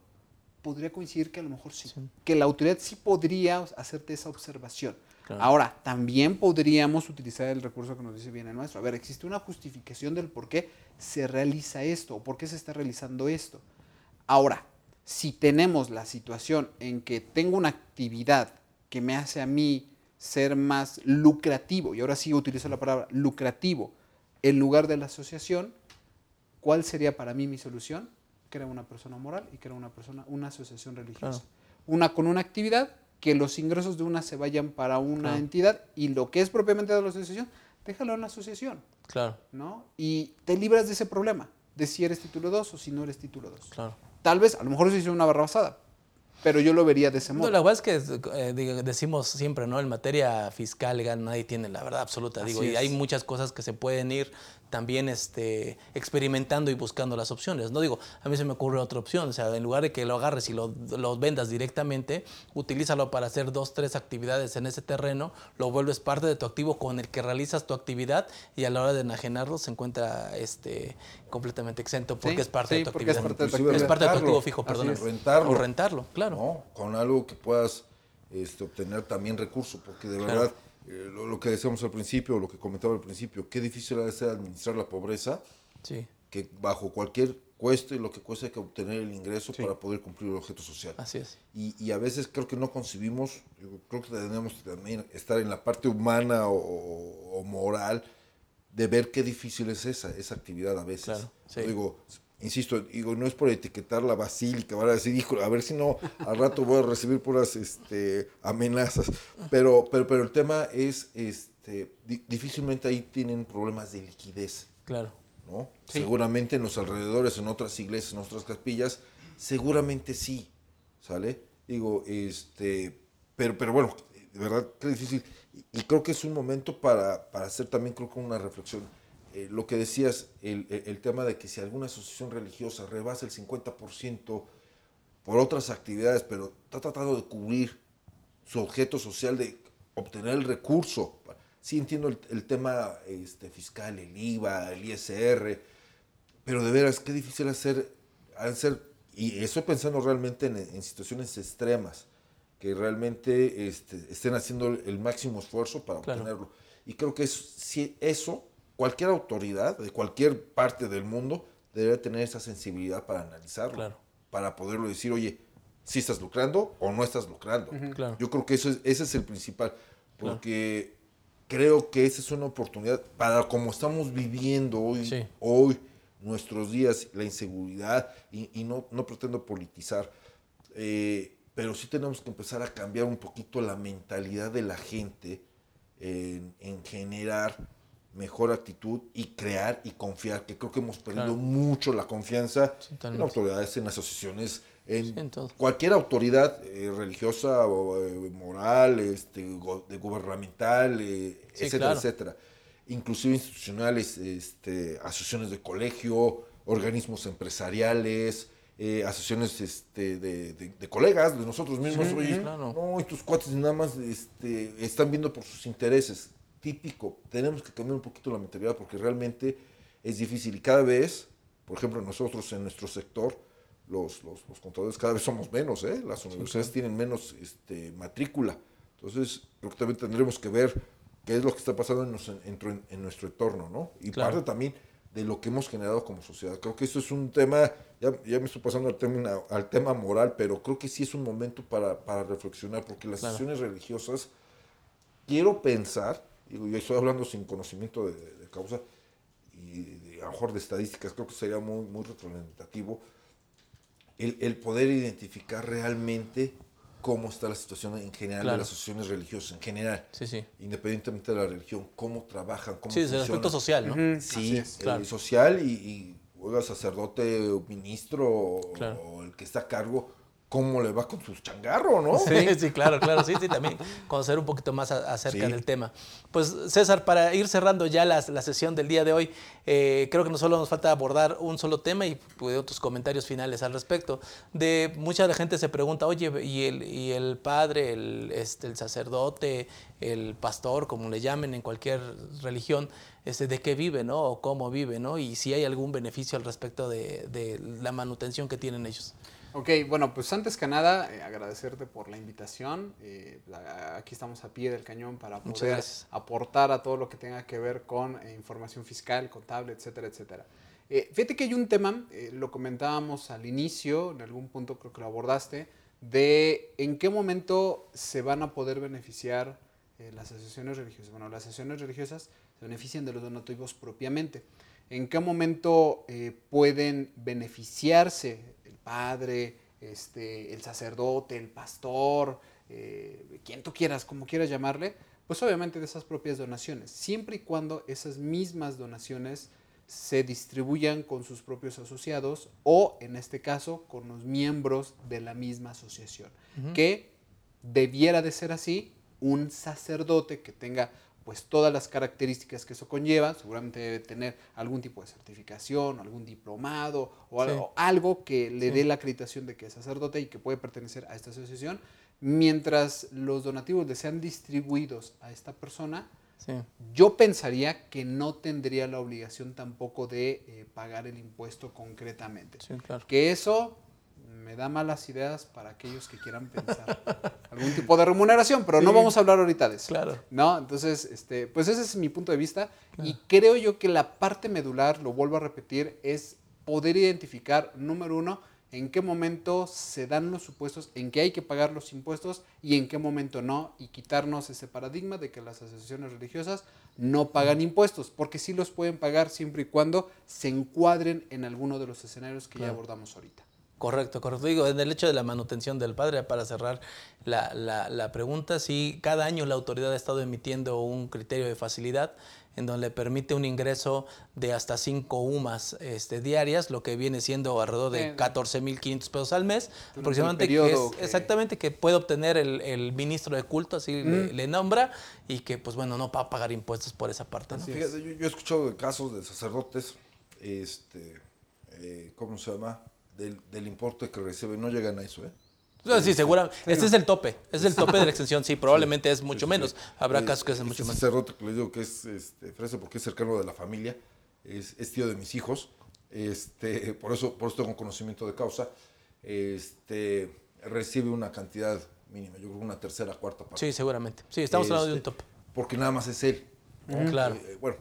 podría coincidir que a lo mejor sí. Sí. Que la autoridad sí podría hacerte esa observación. Claro. Ahora, también podríamos utilizar el recurso que nos dice bien el maestro. A ver, existe una justificación del por qué se realiza esto o por qué se está realizando esto. Ahora, si tenemos la situación en que tengo una actividad que me hace a mí ser más lucrativo, y ahora sí utilizo la palabra lucrativo, en lugar de la asociación, ¿cuál sería para mí mi solución? Crear una persona moral y crear una persona, una asociación religiosa. Claro. Una con una actividad que los ingresos de una se vayan para una Claro. entidad y lo que es propiamente de la asociación, déjalo en la asociación, Claro, ¿no? Y te libras de ese problema, de si eres título 2 o si no eres título 2. claro. Tal vez, a lo mejor se hizo una barra basada, pero yo lo vería de ese No, modo. la verdad es que eh, decimos siempre, ¿no? En materia fiscal, legal, nadie tiene la verdad absoluta. Digo, y hay muchas cosas que se pueden ir también este, experimentando y buscando las opciones. No digo, a mí se me ocurre otra opción. O sea, en lugar de que lo agarres y lo, lo vendas directamente, utilízalo para hacer dos, tres actividades en ese terreno, lo vuelves parte de tu activo con el que realizas tu actividad y a la hora de enajenarlo se encuentra este, completamente exento porque Sí, es parte sí, de tu es actividad. parte de tu Inclusive Es parte de tu activo fijo, perdón. Rentarlo. O rentarlo, claro. ¿no? Con algo que puedas este, obtener también recursos, porque de Claro. verdad, eh, lo, lo que decíamos al principio, lo que comentaba al principio, qué difícil ser administrar la pobreza, Sí, que bajo cualquier cueste, lo que cueste hay que obtener el ingreso para poder cumplir el objeto social. así es. Y, y a veces creo que no concibimos, creo que tenemos que también estar en la parte humana o, o moral de ver qué difícil es esa, esa actividad a veces. Claro, sí. Digo, insisto, digo, no es por etiquetar la basílica, van a decir, hijo, a ver si no, al rato voy a recibir puras este, amenazas. Pero, pero, pero el tema es, este, di- difícilmente ahí tienen problemas de liquidez. Claro. ¿no? Seguramente en los alrededores, en otras iglesias, en otras capillas, seguramente sí, ¿sale? Digo, este, pero, pero bueno, de verdad, qué difícil. Y, y creo que es un momento para, para hacer también, creo que una reflexión. Eh, lo que decías, el, el- tema de que si alguna asociación religiosa rebasa el 50% por otras actividades, pero está tratando de cubrir su objeto social de obtener el recurso. Sí entiendo el, el tema este, fiscal, el IVA, el ISR, pero de veras, qué difícil hacer, hacer y estoy pensando realmente en, en situaciones extremas, que realmente este, estén haciendo el, máximo esfuerzo para Claro. obtenerlo. Y creo que es, si eso, cualquier autoridad de cualquier parte del mundo debe tener esa sensibilidad para analizarlo, Claro. para poderlo decir, oye, si estás lucrando o no estás lucrando. Claro. Yo creo que eso es, ese es el principal, porque creo que esa es una oportunidad para como estamos viviendo hoy, Sí. hoy nuestros días, la inseguridad, y, y no, no pretendo politizar, eh, pero sí tenemos que empezar a cambiar un poquito la mentalidad de la gente en, en generar mejor actitud y crear y confiar, que creo que hemos perdido Claro. mucho la confianza en autoridades, en asociaciones, en, Sí, cualquier autoridad eh, religiosa o eh, moral, este, go- de gubernamental, eh, Sí, etcétera, claro. etcétera. Inclusive institucionales, este, asociaciones de colegio, organismos empresariales, eh, asociaciones este, de, de- de colegas, de nosotros mismos. Oye, claro. no, y tus cuates nada más este, están viendo por sus intereses. Típico. Tenemos que cambiar un poquito la mentalidad porque realmente es difícil y cada vez, por ejemplo, nosotros en nuestro sector, los, los, los contadores cada vez somos menos, ¿eh? Las universidades tienen menos este, matrícula. Entonces, creo que también tendremos que ver qué es lo que está pasando en, nos- en nuestro- en nuestro entorno, ¿no? Y Claro. parte también de lo que hemos generado como sociedad. Creo que eso es un tema, ya, ya me estoy pasando al tema, al tema moral, pero creo que sí es un momento para, para reflexionar, porque las Claro. sesiones religiosas, quiero pensar, digo, yo estoy hablando sin conocimiento de, de causa y de, a lo mejor de estadísticas, creo que sería muy, muy retroalimentativo, el, el poder identificar realmente cómo está la situación en general Claro. de las asociaciones religiosas, en general, Sí, sí. independientemente de la religión, cómo trabajan, cómo Sí, desde el aspecto social, ¿no? Sí, es, el claro. social y, y oiga, sacerdote o ministro Claro. o el que está a cargo, cómo le va con su changarro, ¿no? Sí, sí, claro, claro, sí, sí, también conocer un poquito más a- acerca Sí. del tema. Pues César, para ir cerrando ya la, sesión del día de hoy, eh, creo que no solo nos falta abordar un solo tema y pues, tus comentarios finales al respecto. De mucha gente se pregunta, oye, ¿y el, y el padre, el, este, el sacerdote, el pastor, como le llamen en cualquier religión, este, de qué vive, ¿no? O cómo vive, ¿no? Y si hay algún beneficio al respecto de, de la manutención que tienen ellos. Ok, bueno, pues antes que nada, eh, agradecerte por la invitación. Eh, la- aquí estamos a pie del cañón para poder aportar a todo lo que tenga que ver con eh, información fiscal, contable, etcétera, etcétera. Fíjate que hay un tema, lo comentábamos al inicio, en algún punto creo que lo abordaste, de en qué momento se van a poder beneficiar las asociaciones religiosas. Bueno, las asociaciones religiosas se benefician de los donativos propiamente. ¿En qué momento pueden beneficiarse padre, este, el sacerdote, el pastor, eh, quien tú quieras, como quieras llamarle? Pues obviamente de esas propias donaciones, siempre y cuando esas mismas donaciones se distribuyan con sus propios asociados o, en este caso, con los miembros de la misma asociación. Que debiera de ser así, un sacerdote que tenga pues todas las características que eso conlleva, seguramente debe tener algún tipo de certificación, algún diplomado o Sí. algo, algo que le Sí. dé la acreditación de que es sacerdote y que puede pertenecer a esta asociación, mientras los donativos le sean distribuidos a esta persona, Sí. yo pensaría que no tendría la obligación tampoco de eh, pagar el impuesto concretamente. Sí, claro. Que eso me da malas ideas para aquellos que quieran pensar algún tipo de remuneración, pero no vamos a hablar ahorita de eso. Claro. ¿No? Entonces, este, pues ese es mi punto de vista y creo yo que la parte medular, lo vuelvo a repetir, es poder identificar, número uno, en qué momento se dan los supuestos, en qué hay que pagar los impuestos y en qué momento no, y quitarnos ese paradigma de que las asociaciones religiosas no pagan impuestos, porque sí los pueden pagar siempre y cuando se encuadren en alguno de los escenarios que ya abordamos ahorita. Correcto, correcto. Digo, en el hecho de la manutención del padre, para cerrar la, la, la, pregunta, sí, cada año la autoridad ha estado emitiendo un criterio de facilidad en donde le permite un ingreso de hasta 5 UMAS este, diarias, lo que viene siendo alrededor de 14.500 pesos al mes, aproximadamente, que es, exactamente, que puede obtener el, el ministro de culto, así le, le, nombra, y que, pues bueno, no va a pagar impuestos por esa parte. ¿no? Fíjate, yo, yo, he escuchado de casos de sacerdotes, este, eh, ¿cómo se llama? Del, del, importe que reciben, no llegan a eso, ¿eh? Sí, seguramente. Este es el tope. Es el tope de la extensión. Sí, probablemente es mucho menos. Habrá casos que es mucho menos. sacerdote que le digo que es este, fresa porque es cercano de la familia, es, es, tío de mis hijos. Este, por, eso, por eso tengo conocimiento de causa. Este, recibe una cantidad mínima, yo creo una tercera, cuarta parte. Sí, seguramente. Sí, estamos hablando de un tope. Porque nada más es él. ¿no? Claro. Eh, bueno,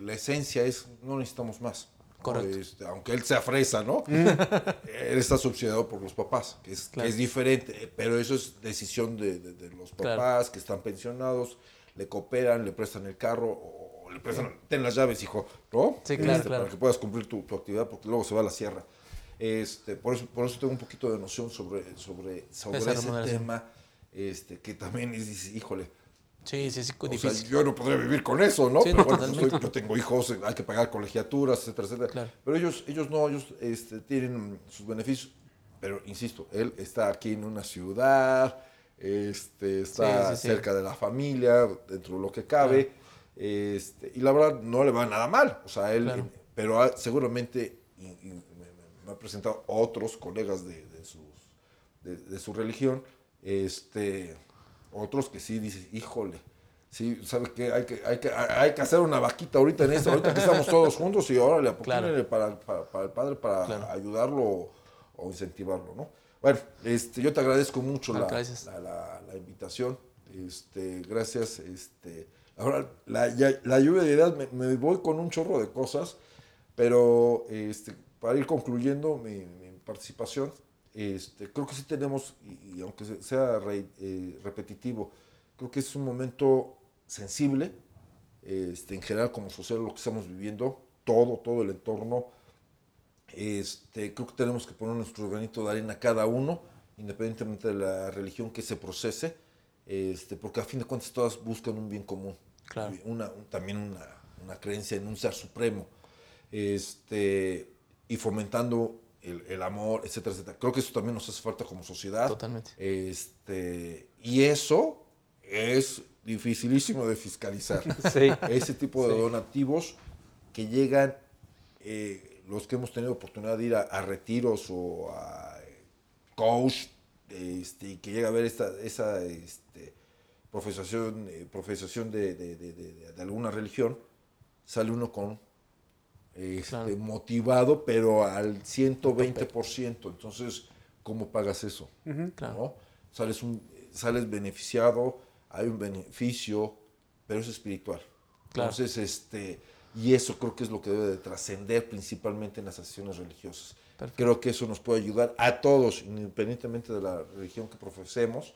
la esencia es, no necesitamos más. Correcto. Este, aunque él sea fresa, ¿no? Mm. él está subsidiado por los papás, que es, claro. que es diferente, pero eso es decisión de, de, de los papás claro. que están pensionados, le cooperan, le prestan el carro o le prestan, ten las llaves, hijo, ¿no? Sí, claro, este, claro. Para que puedas cumplir tu, tu, actividad, porque luego se va a la sierra. Este, por, eso, por eso tengo un poquito de noción sobre, sobre, sobre ese tema, este, que también es, híjole, Sí, sí, sí, o difícil. Sea, yo no podría vivir con eso, ¿no? Sí, Pero bueno, soy, yo tengo hijos, hay que pagar colegiaturas, etcétera, etcétera. Claro. Pero ellos, ellos no, ellos este, tienen sus beneficios. Pero insisto, él está aquí en una ciudad, este, está sí, sí, cerca de la familia, dentro de lo que cabe. Claro. Este, y la verdad no le va nada mal. O sea, él, claro. pero ha, seguramente y, y me, me, ha presentado otros colegas de, de, sus, de, de su religión. Este, otros que sí dices, híjole, sí, ¿sabes qué? Hay que, hay que, hay que hacer una vaquita ahorita en esto, ahorita que estamos todos juntos y órale, claro. para, para, para, el padre para claro. ayudarlo o, o, incentivarlo, ¿no? Bueno, este, yo te agradezco mucho ah, la, la, la, la, invitación, este, gracias, este, ahora la, ya, la lluvia de ideas, me, me, voy con un chorro de cosas, pero este, para ir concluyendo mi, mi participación, este, creo que sí tenemos, y, aunque sea re, eh, repetitivo, creo que es un momento sensible, este, en general como sociedad lo que estamos viviendo, todo, todo el entorno, este, creo que tenemos que poner nuestro granito de arena cada uno, independientemente de la religión que se procese, este, porque a fin de cuentas todas buscan un bien común, claro. una, un, también una, una, creencia en un ser supremo, este, y fomentando el, el, amor, etcétera, etcétera. Creo que eso también nos hace falta como sociedad. Totalmente. Este, y eso es dificilísimo de fiscalizar. Sí. Ese tipo de sí. donativos que llegan, eh, los que hemos tenido oportunidad de ir a, a retiros o a coach, este, que llega a ver esta, esa este, profesación, eh, profesación de, de, de, de, alguna religión, sale uno con este, claro. motivado, pero al 120%. Entonces, ¿cómo pagas eso? Uh -huh, claro. ¿no? Sales, un, sales beneficiado, hay un beneficio, pero es espiritual. Claro. Entonces, este, y eso creo que es lo que debe de trascender principalmente en las acciones religiosas. Perfecto. Creo que eso nos puede ayudar a todos, independientemente de la religión que profesemos,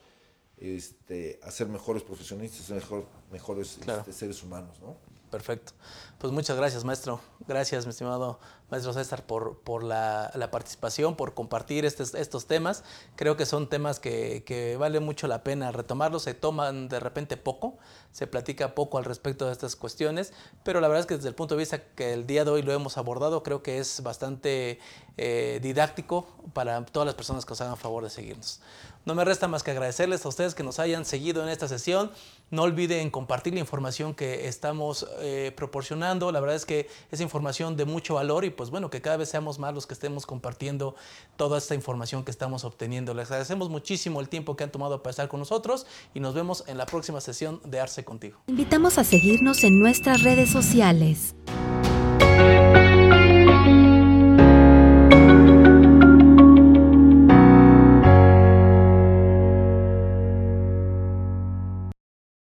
este, a ser mejores profesionistas, mejor, mejores claro. este, seres humanos, ¿no? Perfecto. Pues muchas gracias, maestro. Gracias, mi estimado maestro César, por, por la, la participación, por compartir estos, temas. Creo que son temas que, que, vale mucho la pena retomarlos. Se toman de repente poco, se platica poco al respecto de estas cuestiones, pero la verdad es que desde el punto de vista que el día de hoy lo hemos abordado, creo que es bastante eh, didáctico para todas las personas que nos hagan favor de seguirnos. No me resta más que agradecerles a ustedes que nos hayan seguido en esta sesión. No olviden compartir la información que estamos eh, proporcionando. La verdad es que es información de mucho valor y pues bueno, que cada vez seamos más los que estemos compartiendo toda esta información que estamos obteniendo. Les agradecemos muchísimo el tiempo que han tomado para estar con nosotros y nos vemos en la próxima sesión de Arce Contigo. Invitamos a seguirnos en nuestras redes sociales.